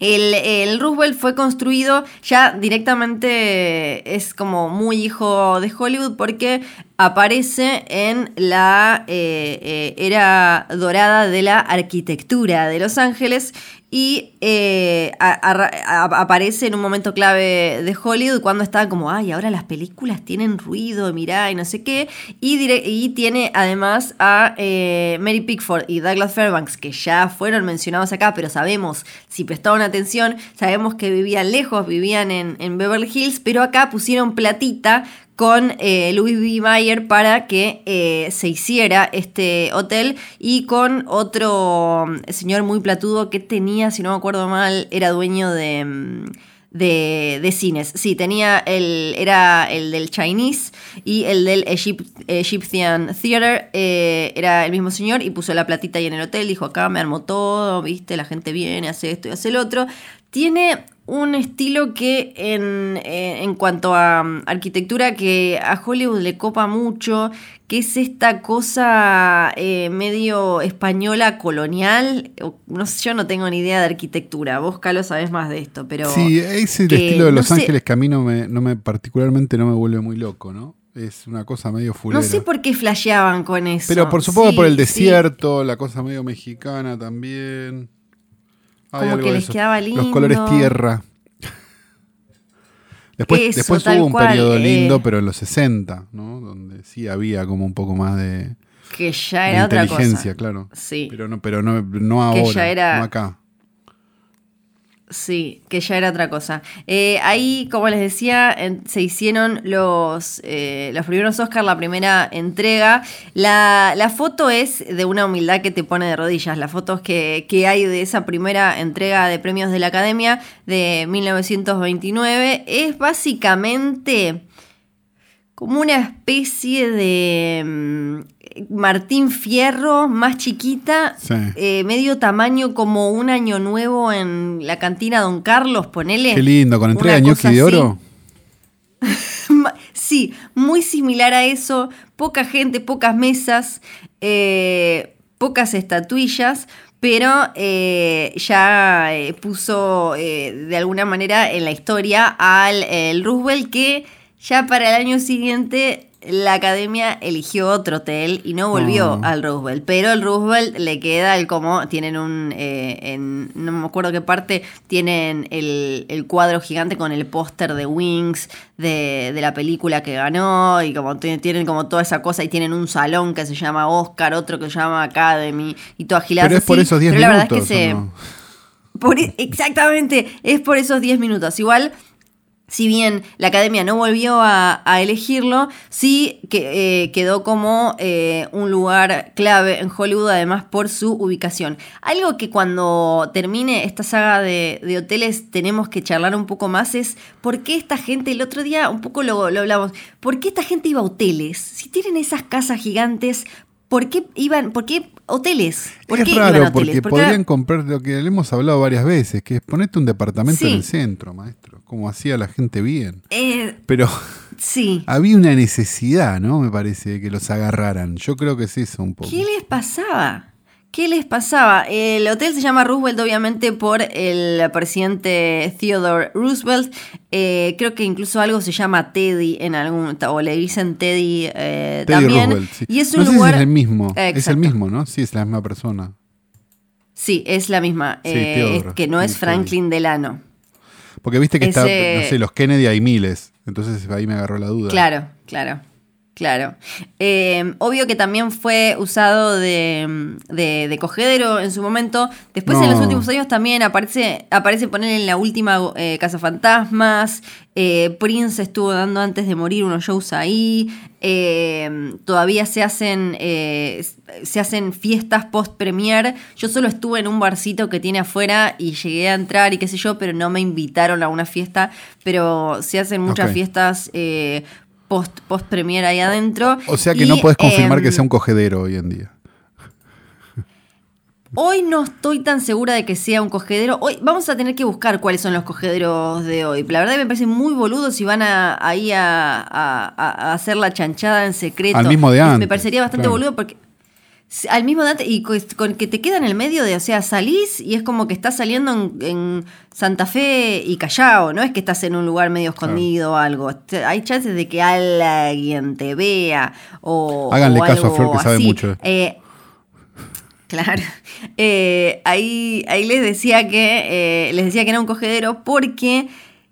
Speaker 2: El, el Roosevelt fue construido ya directamente, es como muy hijo de Hollywood porque aparece en la eh, eh, era dorada de la arquitectura de Los Ángeles y eh, aparece en un momento clave de Hollywood cuando estaba como, ay, ahora las películas tienen ruido, mirá, y no sé qué. Y tiene además a eh, Mary Pickford y Douglas Fairbanks, que ya fueron mencionados acá, pero sabemos, si prestaron atención, sabemos que vivían lejos, vivían en, en Beverly Hills, pero acá pusieron platita con eh, Louis B. Mayer para que eh, se hiciera este hotel y con otro mm, señor muy platudo que tenía, si no me acuerdo mal, era dueño de, mm, de, de cines. Sí, tenía el, era el del Chinese y el del Egypt- Egyptian Theater, eh, era el mismo señor y puso la platita ahí en el hotel, dijo acá me armó todo, viste, la gente viene, hace esto y hace el otro. Tiene un estilo que en, eh, en cuanto a mm, arquitectura que a Hollywood le copa mucho, que es esta cosa eh, medio española colonial. No sé, yo no tengo ni idea de arquitectura, vos Carlos sabés más de esto, pero...
Speaker 3: Sí, es el
Speaker 2: que,
Speaker 3: estilo de
Speaker 2: no
Speaker 3: Los
Speaker 2: sé-
Speaker 3: Ángeles que a mí no me, no me particularmente no me vuelve muy loco, ¿no? Es una cosa medio fulera.
Speaker 2: No sé por qué flasheaban con eso.
Speaker 3: Pero por
Speaker 2: Sí,
Speaker 3: por el
Speaker 2: sí.
Speaker 3: desierto, la cosa medio mexicana también.
Speaker 2: Como que
Speaker 3: de
Speaker 2: les
Speaker 3: eso.
Speaker 2: quedaba
Speaker 3: Los
Speaker 2: lindo.
Speaker 3: colores tierra. [LAUGHS] Después,
Speaker 2: Eso,
Speaker 3: después hubo un
Speaker 2: cual,
Speaker 3: periodo
Speaker 2: eh.
Speaker 3: lindo, pero en los 60, ¿no? Donde sí había como un poco más de...
Speaker 2: Que ya era otra
Speaker 3: inteligencia,
Speaker 2: cosa.
Speaker 3: claro.
Speaker 2: Sí.
Speaker 3: Pero no, pero no, no
Speaker 2: Que
Speaker 3: ahora,
Speaker 2: ya era-
Speaker 3: no acá.
Speaker 2: Sí, que ya era otra cosa. Eh, ahí, como les decía, se hicieron los, eh, los primeros Oscar, la primera entrega. La, la foto es de una humildad que te pone de rodillas. Las fotos que, que hay de esa primera entrega de premios de la Academia de 1929 es básicamente como una especie de mm, Martín Fierro más chiquita,
Speaker 3: Sí.
Speaker 2: eh, medio tamaño como un año nuevo en la cantina Don Carlos, ponele.
Speaker 3: Qué lindo, con entrega ñoqui de oro. [LAUGHS]
Speaker 2: Sí, muy similar a eso. Poca gente, pocas mesas, eh, pocas estatuillas, pero eh, ya puso de alguna manera en la historia al el Roosevelt que ya para el año siguiente la academia eligió otro hotel y no volvió
Speaker 3: Oh.
Speaker 2: al Roosevelt. Pero el Roosevelt le queda el como, tienen un, eh, en, no me acuerdo qué parte, tienen el, el cuadro gigante con el póster de Wings, de, de la película que ganó, y como tienen como toda esa cosa, y tienen un salón que se llama Oscar, otro que se llama Academy, y toda gilada
Speaker 3: Pero es por esos 10
Speaker 2: Pero la verdad
Speaker 3: minutos.
Speaker 2: es que se...
Speaker 3: ¿o no?
Speaker 2: Por- e, exactamente, es por esos 10 minutos. Igual, si bien la academia no volvió a, elegirlo, sí que, eh, quedó como eh, un lugar clave en Hollywood, además por su ubicación. Algo que cuando termine esta saga de, de hoteles tenemos que charlar un poco más es por qué esta gente, el otro día un poco lo, lo hablamos, por qué esta gente iba a hoteles. Si tienen esas casas gigantes, ¿por qué iban, por qué hoteles? ¿Por
Speaker 3: es
Speaker 2: qué iban a
Speaker 3: raro
Speaker 2: hoteles?
Speaker 3: porque podrían comprar lo que le hemos hablado varias veces, que es ponerte un departamento
Speaker 2: Sí.
Speaker 3: en el centro, maestro, como hacía la gente bien.
Speaker 2: eh,
Speaker 3: Pero
Speaker 2: sí. [LAUGHS]
Speaker 3: había una necesidad, ¿no? Me parece, de que los agarraran. Yo creo que es eso un poco.
Speaker 2: ¿Qué les pasaba? ¿Qué les pasaba? El hotel se llama Roosevelt, obviamente, por el presidente Theodore Roosevelt. Eh, creo que incluso algo se llama Teddy en algún. o le dicen Teddy, eh,
Speaker 3: Teddy
Speaker 2: también.
Speaker 3: Roosevelt, sí.
Speaker 2: Y es un
Speaker 3: no sé
Speaker 2: lugar.
Speaker 3: si es el mismo. Es el mismo, ¿no? Sí, es la misma persona.
Speaker 2: Sí, es la misma.
Speaker 3: Sí,
Speaker 2: eh, es que no es Franklin Delano.
Speaker 3: Porque viste que está, no sé, los Kennedy hay miles. Entonces ahí me agarró la duda.
Speaker 2: Claro, claro. Claro. Eh, obvio que también fue usado de, de- de cogedero en su momento. Después, en los últimos años, también aparece, aparece poner en la última eh, Casa Fantasmas. Eh, Prince estuvo dando antes de morir unos shows ahí. Todavía se hacen, se hacen fiestas post-premier. Yo solo estuve en un barcito que tiene afuera y llegué a entrar y qué sé yo, pero no me invitaron a una fiesta. Pero se hacen muchas fiestas eh, post, post-premier ahí adentro.
Speaker 3: O sea que
Speaker 2: Y,
Speaker 3: no puedes confirmar que
Speaker 2: em,
Speaker 3: sea un cogedero hoy en día.
Speaker 2: Hoy no estoy tan segura de que sea un cogedero. Hoy vamos a tener que buscar cuáles son los cogederos de hoy. La verdad me parece muy boludo si van a, ahí a, a- a hacer la chanchada en secreto.
Speaker 3: Al mismo de
Speaker 2: Es- Me
Speaker 3: antes,
Speaker 2: parecería bastante
Speaker 3: claro.
Speaker 2: boludo porque al mismo antes y co- con, que te queda en el medio de, o sea, salís y es como que estás saliendo en, en Santa Fe y Callao, no es que estás en un lugar medio escondido o algo. Hay chances de que alguien te vea o
Speaker 3: Háganle
Speaker 2: o
Speaker 3: caso a Flor, que sabe
Speaker 2: así.
Speaker 3: mucho.
Speaker 2: Eh, [LAUGHS] Claro. Eh, ahí, ahí les decía que eh, les decía que era un cogedero porque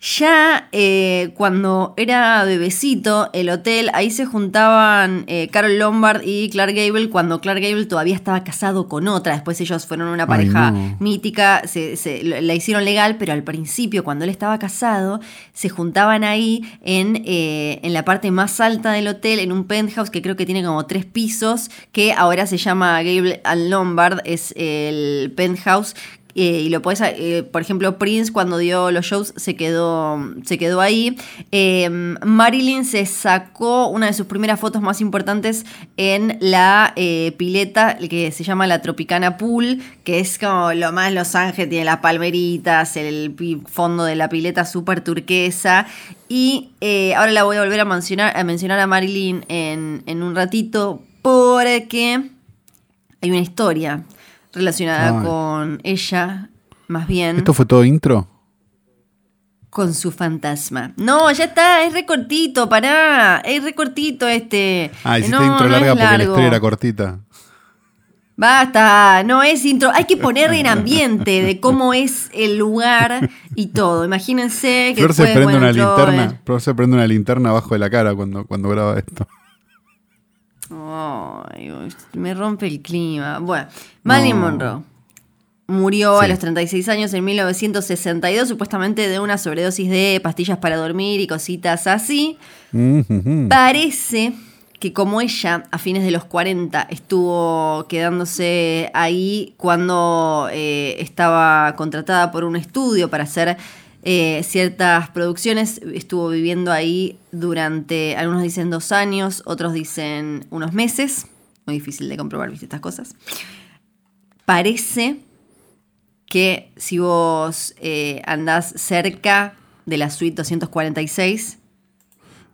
Speaker 2: ya eh, cuando era bebecito, el hotel, ahí se juntaban eh, Carol Lombard y Clark Gable cuando Clark Gable todavía estaba casado con otra. Después ellos fueron una
Speaker 3: Ay,
Speaker 2: pareja
Speaker 3: no.
Speaker 2: mítica, se, se- la hicieron legal, pero al principio, cuando él estaba casado, se juntaban ahí en, eh, en la parte más alta del hotel, en un penthouse que creo que tiene como tres pisos, que ahora se llama Gable and Lombard, es el penthouse. Eh, y lo puedes, eh, por ejemplo, Prince cuando dio los shows se quedó, se quedó ahí. Eh, Marilyn se sacó una de sus primeras fotos más importantes en la eh, pileta que se llama la Tropicana Pool, que es como lo más Los Ángeles, tiene las palmeritas, el fondo de la pileta súper turquesa. Y ahora la voy a volver a mencionar a, mencionar a Marilyn en, en un ratito porque hay una historia relacionada
Speaker 3: Ay.
Speaker 2: con ella, más bien
Speaker 3: ¿Esto fue todo intro?
Speaker 2: con su fantasma. No, ya está, es recortito, pará, es recortito este.
Speaker 3: Ah, hiciste
Speaker 2: no,
Speaker 3: intro
Speaker 2: no
Speaker 3: larga porque la historia era cortita.
Speaker 2: Basta, no es intro. Hay que poner en [LAUGHS] ambiente de cómo es el lugar y todo. Imagínense que
Speaker 3: Flor se
Speaker 2: después,
Speaker 3: prende
Speaker 2: bueno,
Speaker 3: una linterna. Flor se prende una linterna abajo de la cara cuando, cuando graba esto.
Speaker 2: Ay, me rompe el clima. Bueno, Marilyn
Speaker 3: No.
Speaker 2: Monroe murió a los 36 años en 1962, supuestamente de una sobredosis de pastillas para dormir y cositas así.
Speaker 3: Ujujú.
Speaker 2: Parece que como ella a fines de los 40 estuvo quedándose ahí cuando eh, estaba contratada por un estudio para hacer eh, ciertas producciones, estuvo viviendo ahí durante, algunos dicen dos años, otros dicen unos meses, muy difícil de comprobar, viste estas cosas. Parece que si vos eh, andás cerca de la suite 246,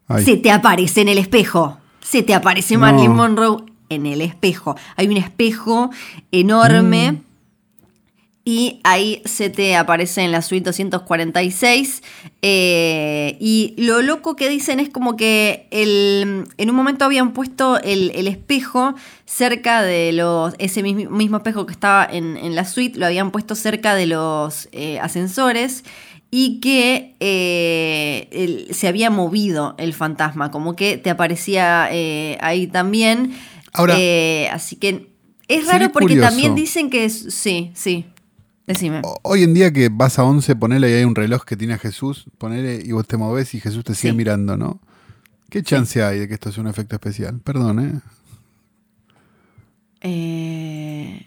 Speaker 3: Ay,
Speaker 2: se te aparece en el espejo. Se te aparece
Speaker 3: No.
Speaker 2: Marilyn Monroe en el espejo. Hay un espejo enorme.
Speaker 3: Mm.
Speaker 2: Y ahí se te aparece en la suite 246. eh, y lo loco que dicen es como que el- en un momento habían puesto el, el espejo cerca de los. Ese mismo, mismo espejo que estaba en, en la suite, lo habían puesto cerca de los eh, ascensores. Y que eh, el- se había movido el fantasma, como que te aparecía eh, ahí también.
Speaker 3: Ahora-
Speaker 2: así que es raro porque
Speaker 3: curioso.
Speaker 2: también dicen que es. Sí, sí. Decime.
Speaker 3: o- Hoy en día que vas a 11, ponele y hay un reloj que tiene a Jesús, ponele y vos te movés y Jesús te sigue
Speaker 2: Sí.
Speaker 3: mirando, ¿no? ¿Qué chance hay de que esto sea un efecto especial? Perdón, ¿eh?
Speaker 2: Eh,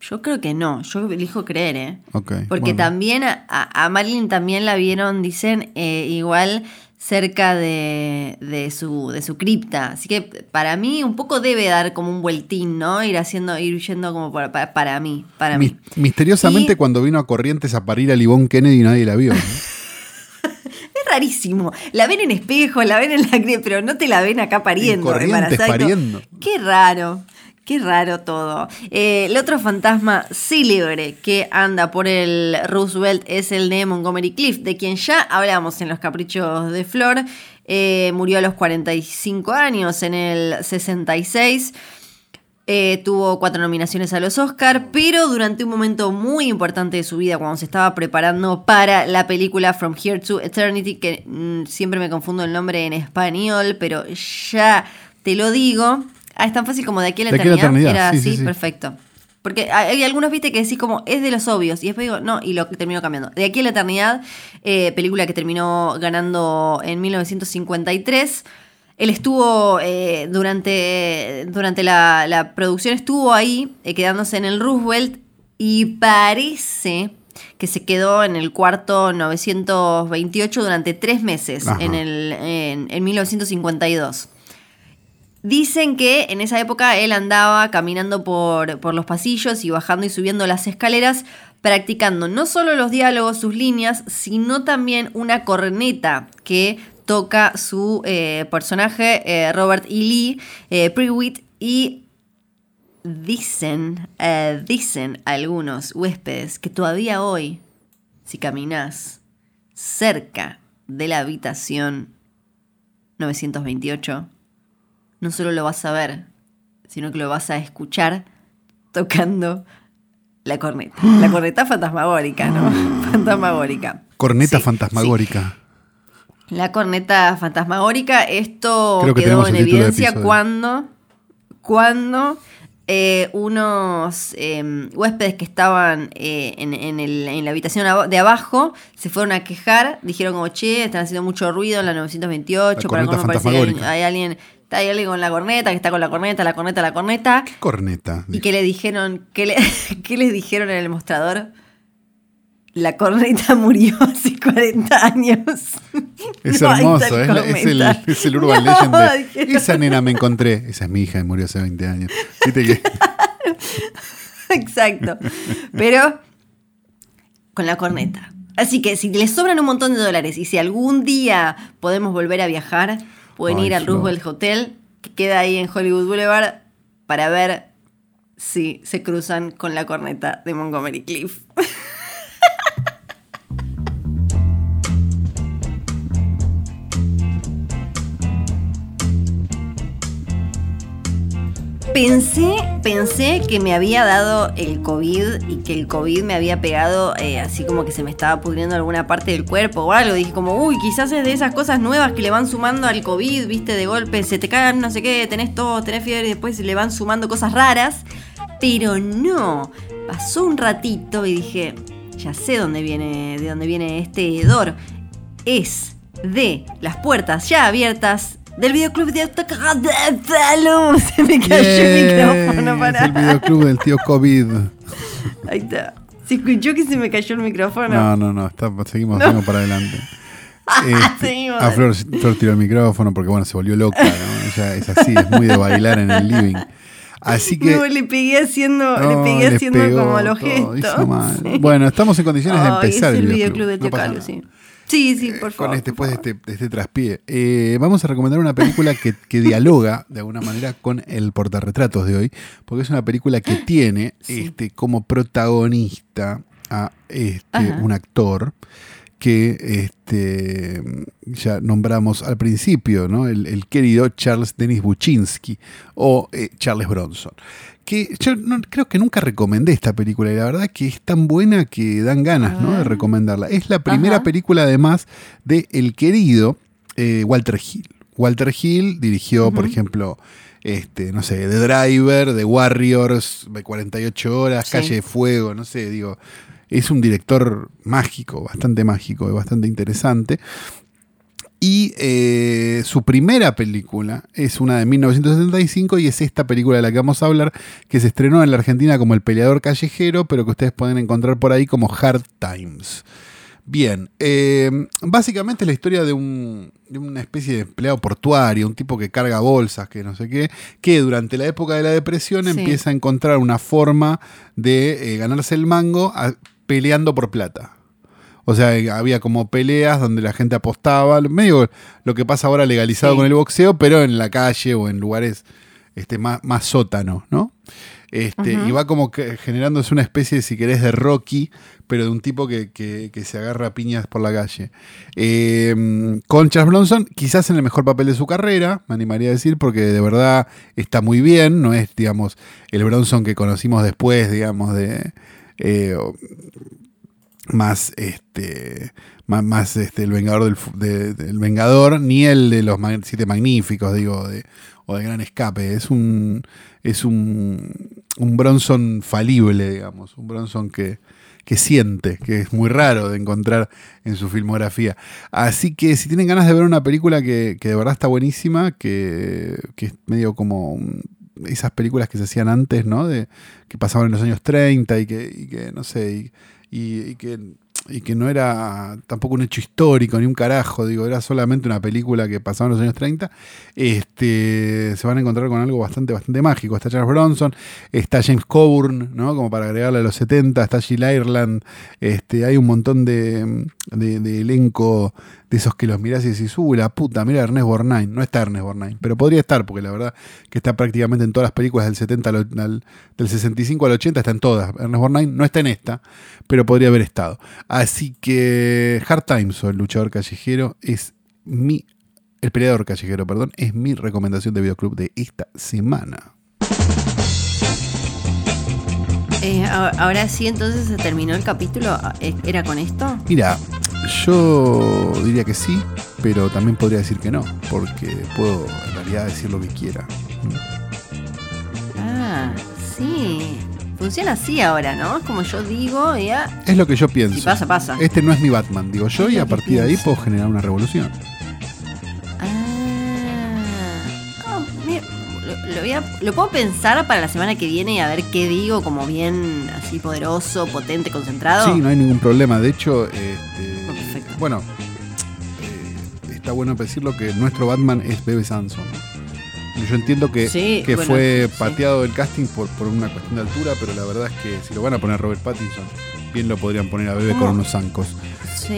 Speaker 2: yo creo que no. Yo elijo creer, ¿eh?
Speaker 3: Ok.
Speaker 2: Porque
Speaker 3: bueno.
Speaker 2: también a, a Marilyn también la vieron, dicen, eh, igual cerca de, de su, de su cripta. Así que para mí un poco debe dar como un vueltín, ¿no? Ir haciendo, ir yendo como para, para, para mí, para mí.
Speaker 3: misteriosamente
Speaker 2: Y-
Speaker 3: cuando vino a Corrientes a parir a Livón Kennedy nadie la vio. ¿no? [LAUGHS]
Speaker 2: Es rarísimo. La ven en espejo, la ven en la pero no te la ven acá pariendo.
Speaker 3: En Corrientes
Speaker 2: embarazada
Speaker 3: pariendo.
Speaker 2: Qué raro. Qué raro todo. Eh, el otro fantasma célebre que anda por el Roosevelt es el de Montgomery Clift, de quien ya hablamos en Los Caprichos de Flor. Eh, murió a los 45 años, en el 66. Eh, tuvo cuatro nominaciones a los Oscar, pero durante un momento muy importante de su vida, cuando se estaba preparando para la película From Here to Eternity, que mm, siempre me confundo el nombre en español, pero ya te lo digo. Ah, es tan fácil como de aquí a la
Speaker 3: De aquí a la
Speaker 2: eternidad. Era
Speaker 3: sí, sí,
Speaker 2: así,
Speaker 3: sí.
Speaker 2: perfecto. Porque hay hay algunos, viste, que decís como es de los obvios. Y después digo, no, y lo termino cambiando. De aquí a la eternidad, eh, película que terminó ganando en 1953. Él estuvo eh, durante, durante la, la producción, estuvo ahí, eh, quedándose en el Roosevelt. Y parece que se quedó en el cuarto 928 durante tres meses,
Speaker 3: Ajá.
Speaker 2: en, el, en, en 1952. Dicen que en esa época él andaba caminando por, por los pasillos y bajando y subiendo las escaleras, practicando no solo los diálogos, sus líneas, sino también una corneta que toca su eh, personaje eh, Robert E. Lee eh, Prewitt y dicen, eh, dicen algunos huéspedes que todavía hoy, si caminas cerca de la habitación 928, no solo lo vas a ver, sino que lo vas a escuchar tocando la corneta. [GASPS] La corneta fantasmagórica, ¿no? Fantasmagórica.
Speaker 3: Corneta
Speaker 2: Sí,
Speaker 3: fantasmagórica.
Speaker 2: La corneta fantasmagórica, esto
Speaker 3: que
Speaker 2: quedó en evidencia cuando, cuando eh, unos eh, huéspedes que estaban eh, en, en el- en la habitación de abajo se fueron a quejar, dijeron como, che, están haciendo mucho ruido en la 928,
Speaker 3: La
Speaker 2: me parece que hay alguien, está hay alguien con la corneta, que está con la corneta, la corneta, la corneta,
Speaker 3: Corneta.
Speaker 2: y que le dijeron, [LAUGHS] ¿qué, le, ¿qué les dijeron en el mostrador? La corneta murió hace 40 años.
Speaker 3: Es [LAUGHS]
Speaker 2: No
Speaker 3: hermoso, es, es el, es el Urban
Speaker 2: No,
Speaker 3: Legend. de,
Speaker 2: dijeron-
Speaker 3: Esa nena me encontré. Esa es mi hija y murió hace 20 años. Viste que [LAUGHS]
Speaker 2: Exacto. Pero con la corneta. Así que si les sobran un montón de dólares y si algún día podemos volver a viajar, pueden
Speaker 3: Ay,
Speaker 2: ir al
Speaker 3: Flor.
Speaker 2: Roosevelt Hotel, que queda ahí en Hollywood Boulevard, para ver si se cruzan con la corneta de Montgomery Cliff. [LAUGHS] Pensé, pensé que me había dado el COVID y que el COVID me había pegado eh, así como que se me estaba pudriendo alguna parte del cuerpo o algo. Dije como, uy, quizás es de esas cosas nuevas que le van sumando al COVID, viste, de golpe, se te cagan no sé qué, tenés todo, tenés fiebre y después le van sumando cosas raras. Pero no, pasó un ratito y dije, ya sé dónde viene, de dónde viene este hedor. Es de las puertas ya abiertas del videoclub de Salud. [LAUGHS] Se me cayó el micrófono para.
Speaker 3: Es el videoclub del tío COVID.
Speaker 2: Ahí está. Se escuchó que se me cayó el micrófono.
Speaker 3: No, no, no, está- seguimos, seguimos para adelante. [LAUGHS] Este,
Speaker 2: Seguimos.
Speaker 3: a Flor, Flor tiró el micrófono porque bueno, se volvió loca, ¿no? Ella es así, es muy de bailar en el living. Así que.
Speaker 2: No, le pegué haciendo,
Speaker 3: no,
Speaker 2: le pegué haciendo
Speaker 3: pegó
Speaker 2: como los
Speaker 3: todo,
Speaker 2: gestos.
Speaker 3: hizo mal.
Speaker 2: Sí.
Speaker 3: Bueno, estamos en condiciones de [LAUGHS] empezar
Speaker 2: es el
Speaker 3: videoclub.
Speaker 2: videoclub de
Speaker 3: No
Speaker 2: sí. Sí, sí, por favor.
Speaker 3: Con este, después de
Speaker 2: favor.
Speaker 3: este, de este traspié. Eh, vamos a recomendar una película que, que dialoga de alguna manera con el portarretratos de hoy, porque es una película que tiene
Speaker 2: Sí.
Speaker 3: este, como protagonista a este, un actor que este, ya nombramos al principio, ¿no? el, el querido Charles Denis Buczynski o eh, Charles Bronson. Que yo no- creo que nunca recomendé esta película y la verdad que es tan buena que dan ganas ¿no? de recomendarla. Es la primera
Speaker 2: Ajá.
Speaker 3: película además de el querido eh, Walter Hill. Walter Hill dirigió, por ejemplo, este, no sé, The Driver, The Warriors, de 48 horas,
Speaker 2: Sí.
Speaker 3: Calle de Fuego, no sé, digo, es un director mágico, bastante mágico y bastante interesante. Y eh, su primera película es una de 1975 y es esta película de la que vamos a hablar, que se estrenó en la Argentina como El peleador callejero, pero que ustedes pueden encontrar por ahí como Hard Times. Bien, eh, básicamente es la historia de, un, de una especie de empleado portuario, un tipo que carga bolsas, que no sé qué, que durante la época de la depresión
Speaker 2: Sí.
Speaker 3: empieza a encontrar una forma de eh, ganarse el mango a- peleando por plata. O sea, eh, había como peleas donde la gente apostaba, medio lo que pasa ahora legalizado
Speaker 2: Sí.
Speaker 3: con el boxeo, pero en la calle o en lugares este, más, más sótano, ¿no? Este. Y va como que generándose una especie, si querés, de Rocky, pero de un tipo que, que- que se agarra a piñas por la calle. Eh, con Charles Bronson, quizás en el mejor papel de su carrera, me animaría a decir, porque de verdad está muy bien, no es, digamos, el Bronson que conocimos después, digamos, de... eh, más este más, más, este el vengador del, de- vengador ni el de los siete magníficos digo de, o de gran escape es un es un un Bronson falible digamos un Bronson que que siente, que es muy raro de encontrar en su filmografía. Así que si tienen ganas de ver una película que, que de verdad está buenísima, que, que es medio como esas películas que se hacían antes, ¿no? De, que pasaban en los años 30 y que, y que no sé, y- que, y que no era tampoco un hecho histórico ni un carajo, digo, era solamente una película que pasaba en los años 30, este, se van a encontrar con algo bastante, bastante mágico. Está Charles Bronson, está James Coburn, ¿no? Como para agregarle a los 70, está Jill Ireland, este, hay un montón de- de elenco de esos que los mirás y decís, uh, la puta, mira Ernest Borgnine. No está Ernest Borgnine, pero podría estar, porque la verdad que está prácticamente en todas las películas del 70 al, al- del 65 al 80, está en todas. Ernest Borgnine no está en esta, pero podría haber estado. Así que Hard Times o El luchador callejero es mi, el peleador callejero, perdón, es mi recomendación de videoclub de esta semana.
Speaker 2: Eh, ahora sí, entonces se terminó el capítulo. Eh, ¿Era con esto?
Speaker 3: Mira, yo diría que sí, pero también podría decir que no, porque puedo en realidad decir lo que quiera.
Speaker 2: Ah, sí. Funciona así ahora, ¿no? Es como yo digo, y ya.
Speaker 3: Es lo que yo pienso.
Speaker 2: Si pasa, pasa.
Speaker 3: Este no es mi Batman, digo yo, y a partir de ahí puedo generar una revolución.
Speaker 2: Ah. Oh, mira, lo, lo voy a- lo puedo pensar para la semana que viene y a ver qué digo, como bien así poderoso, potente, concentrado.
Speaker 3: Sí, no hay ningún problema. De hecho, este,
Speaker 2: perfecto.
Speaker 3: bueno, eh, está bueno decirlo que nuestro Batman es Bebe Sanson. Yo entiendo que,
Speaker 2: Sí,
Speaker 3: que
Speaker 2: bueno,
Speaker 3: fue
Speaker 2: sí.
Speaker 3: pateado del casting por, por una cuestión de altura, pero la verdad es que si lo van a poner Robert Pattinson, bien lo podrían poner a Bebe
Speaker 2: ¿Cómo?
Speaker 3: con unos zancos.
Speaker 2: Sí.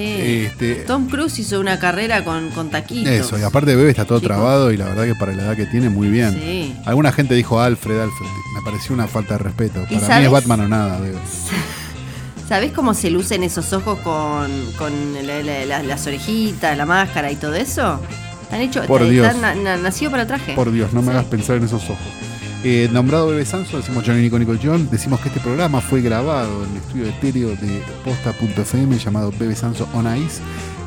Speaker 3: Este,
Speaker 2: Tom Cruise hizo una carrera con, con taquitos.
Speaker 3: eso, y aparte Bebe está todo
Speaker 2: Chico.
Speaker 3: trabado y la verdad que para la edad que tiene, muy bien.
Speaker 2: Sí.
Speaker 3: Alguna gente dijo Alfred, Alfred. Me pareció una falta de respeto.
Speaker 2: ¿Y
Speaker 3: Para mí es Batman o nada, Bebe. [LAUGHS]
Speaker 2: ¿Sabés cómo se lucen esos ojos con, con la- la- la- las orejitas, la máscara y todo eso? Están hechos,
Speaker 3: Por
Speaker 2: está-
Speaker 3: Dios.
Speaker 2: está na- na- nacido para el traje.
Speaker 3: Por Dios, no me
Speaker 2: Sí.
Speaker 3: hagas pensar en esos ojos. Eh, nombrado Bebe Sanso, decimos Johnny Nico Nico John, decimos que este programa fue grabado en el estudio etéreo de posta.fm llamado Bebe Sanso on Ice.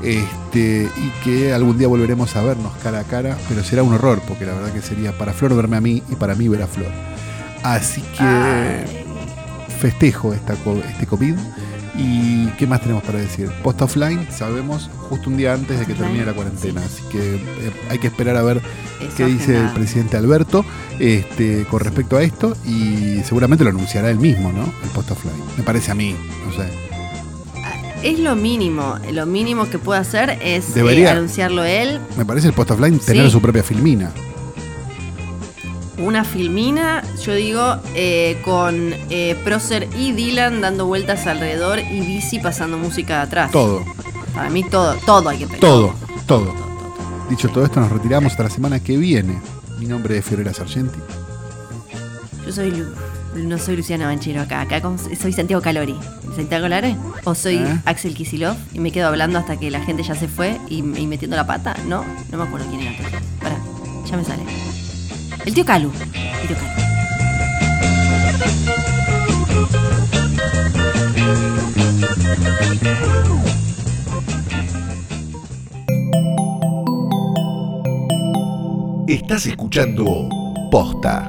Speaker 3: Este, y que algún día volveremos a vernos cara a cara, pero será un horror, porque la verdad que sería para Flor verme a mí y para mí ver a Flor. Así que
Speaker 2: Ay.
Speaker 3: Festejo esta, este COVID. ¿Y qué más tenemos para decir? Post offline, sabemos, justo un día antes de que termine la cuarentena. Así que eh, hay que esperar a ver
Speaker 2: Eso,
Speaker 3: qué dice el presidente Alberto este, con respecto a esto. Y seguramente lo anunciará él mismo, ¿no? El post offline. Me parece a mí, no sé.
Speaker 2: Es lo mínimo, lo mínimo que puede hacer es eh, anunciarlo él,
Speaker 3: Me parece el post offline tener
Speaker 2: Sí.
Speaker 3: su propia filmina.
Speaker 2: Una filmina, yo digo, eh, con eh, Prócer y Dylan dando vueltas alrededor y Bici pasando música de atrás.
Speaker 3: Todo,
Speaker 2: Para mí todo, todo hay que pegar.
Speaker 3: todo, todo.
Speaker 2: todo.
Speaker 3: Dicho todo esto, nos retiramos hasta la semana que viene. Mi nombre es Fiorella Sargenti.
Speaker 2: Yo soy Lu- no soy Luciana Banchero acá, acá con- soy Santiago Calori. ¿Santiago Calori? ¿O soy
Speaker 3: ¿Eh?
Speaker 2: Axel Kisilov y me quedo hablando hasta que la gente ya se fue y, y metiendo la pata? No, no me acuerdo quién era. Pará, ya me sale. El tío Calu. El.
Speaker 1: Estás escuchando Posta.